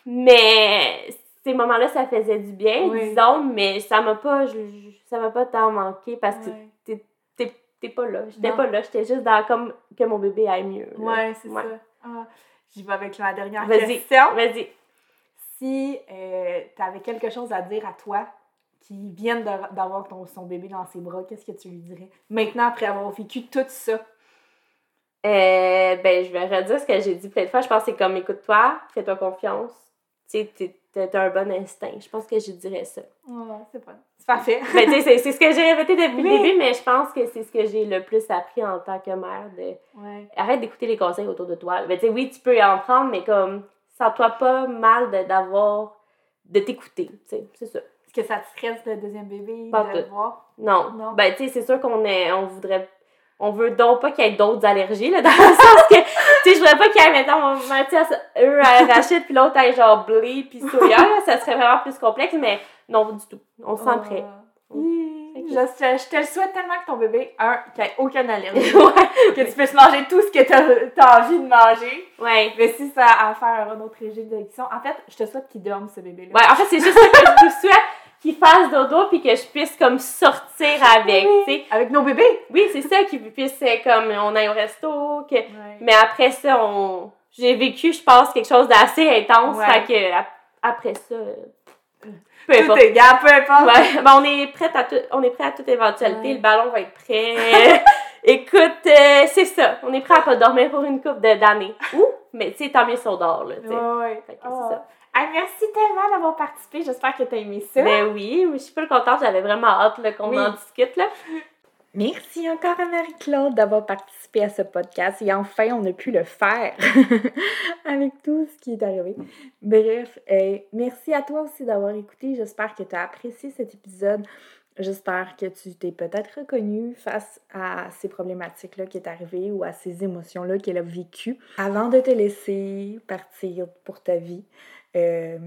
Mais ces moments-là, ça faisait du bien, Oui. disons, mais ça m'a pas, je- je- ça m'a pas tant manqué parce que t'es- t'es t'es pas là. J'étais pas là, j'étais juste dans comme que mon bébé aille mieux. là. Ouais, c'est Ouais. ça. Ah, J'y vais avec la dernière Vas-y. question. Vas-y. Si tu avais quelque chose à dire à toi qui vient d'avoir ton, son bébé dans ses bras, qu'est-ce que tu lui dirais? Maintenant, après avoir vécu tout ça. Euh, ben, je vais redire ce que j'ai dit plein de fois. Je pense que c'est comme écoute-toi, fais-toi confiance. Tu sais, t'as un bon instinct. Je pense que je dirais ça. Oh, c'est pas. C'est parfait. Ben, c'est- c'est ce que j'ai répété depuis le Oui. début, mais je pense que c'est ce que j'ai le plus appris en tant que mère. De... Ouais. Arrête d'écouter les conseils autour de toi. Ben, oui, tu peux en prendre, mais comme, sens-toi pas mal de- d'avoir, de t'écouter. C'est ça. Est-ce que ça te stresse le deuxième bébé Pas de tout. voir? Non. Non. Ben, tu sais, c'est sûr qu'on est, on voudrait, on veut donc pas qu'il y ait d'autres allergies, là, [laughs] dans le sens que, tu sais, je voudrais pas qu'il y ait, mettons, Mathias, eux à arachide, puis l'autre à genre blé, puis soya, là, ça serait vraiment plus complexe, mais non, du tout. On se sent prêt. Je, je- je te le souhaite tellement que ton bébé, un, qu'il ait aucune allergie. [laughs] ouais. que tu puisses manger tout ce que tu as, envie de manger. Ouais. Mais si ça a à faire un autre régime d'élection, en fait, je te souhaite qu'il dorme, ce bébé-là. Ouais, en fait, c'est juste ça que je vous souhaite, qu'il fasse dodo, puis que je puisse, comme, sortir avec, tu sais. Avec nos bébés. Oui, c'est ça, qu'il puisse, euh, comme, on aille au resto, que, Ouais. Mais après ça, on... j'ai vécu, je pense, quelque chose d'assez intense. Ouais. Fait que ap- après ça, peu Tout importe. est gars, peu importe. Ouais, [laughs] ben, on est prêt à tout, on est prêt à toute éventualité. Ouais. Le ballon va être prêt. [laughs] Écoute, euh, c'est ça. On est prêt à pas dormir pour une coupe de- d'années. Ouh, mais tu sais, tant mieux si on dort, là, tu sais. Ouais, ouais. Fait que Ah. c'est ça. Hey, merci tellement d'avoir participé. J'espère que tu as aimé ça. Ben oui, je suis pas contente. J'avais vraiment hâte qu'on Oui. en discute, là. [laughs] Merci encore à Marie-Claude d'avoir participé à ce podcast et enfin on a pu le faire [laughs] avec tout ce qui est arrivé. Bref, euh, merci à toi aussi d'avoir écouté. J'espère que tu as apprécié cet épisode. J'espère que tu t'es peut-être reconnu face à ces problématiques-là qui est arrivée ou à ces émotions-là qu'elle a vécues. Avant de te laisser partir pour ta vie, euh,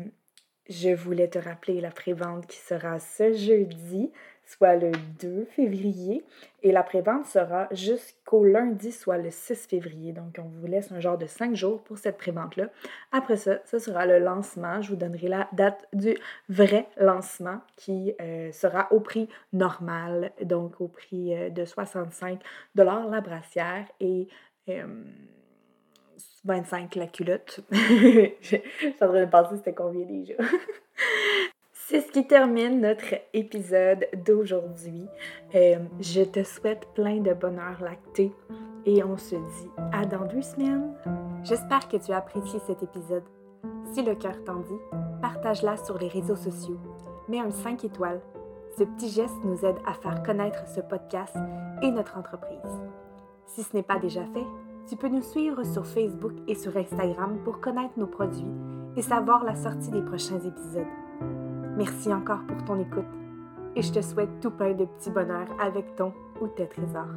je voulais te rappeler la prévente qui sera ce jeudi, soit le 2 février, et la prévente sera jusqu'au lundi, soit le 6 février. Donc, on vous laisse un genre de 5 jours pour cette prévente-là. Après ça, ce sera le lancement. Je vous donnerai la date du vrai lancement qui euh, sera au prix normal, donc au prix euh, de 65 la brassière et euh, 25 la culotte. [laughs] je suis en c'était combien déjà. [laughs] C'est ce qui termine notre épisode d'aujourd'hui. Euh, je te souhaite plein de bonheur lacté et on se dit à dans deux semaines. J'espère que tu as apprécié cet épisode. Si le cœur t'en dit, partage-la sur les réseaux sociaux. Mets un 5 étoiles. Ce petit geste nous aide à faire connaître ce podcast et notre entreprise. Si ce n'est pas déjà fait, tu peux nous suivre sur Facebook et sur Instagram pour connaître nos produits et savoir la sortie des prochains épisodes. Merci encore pour ton écoute et je te souhaite tout plein de petits bonheurs avec ton ou tes trésors.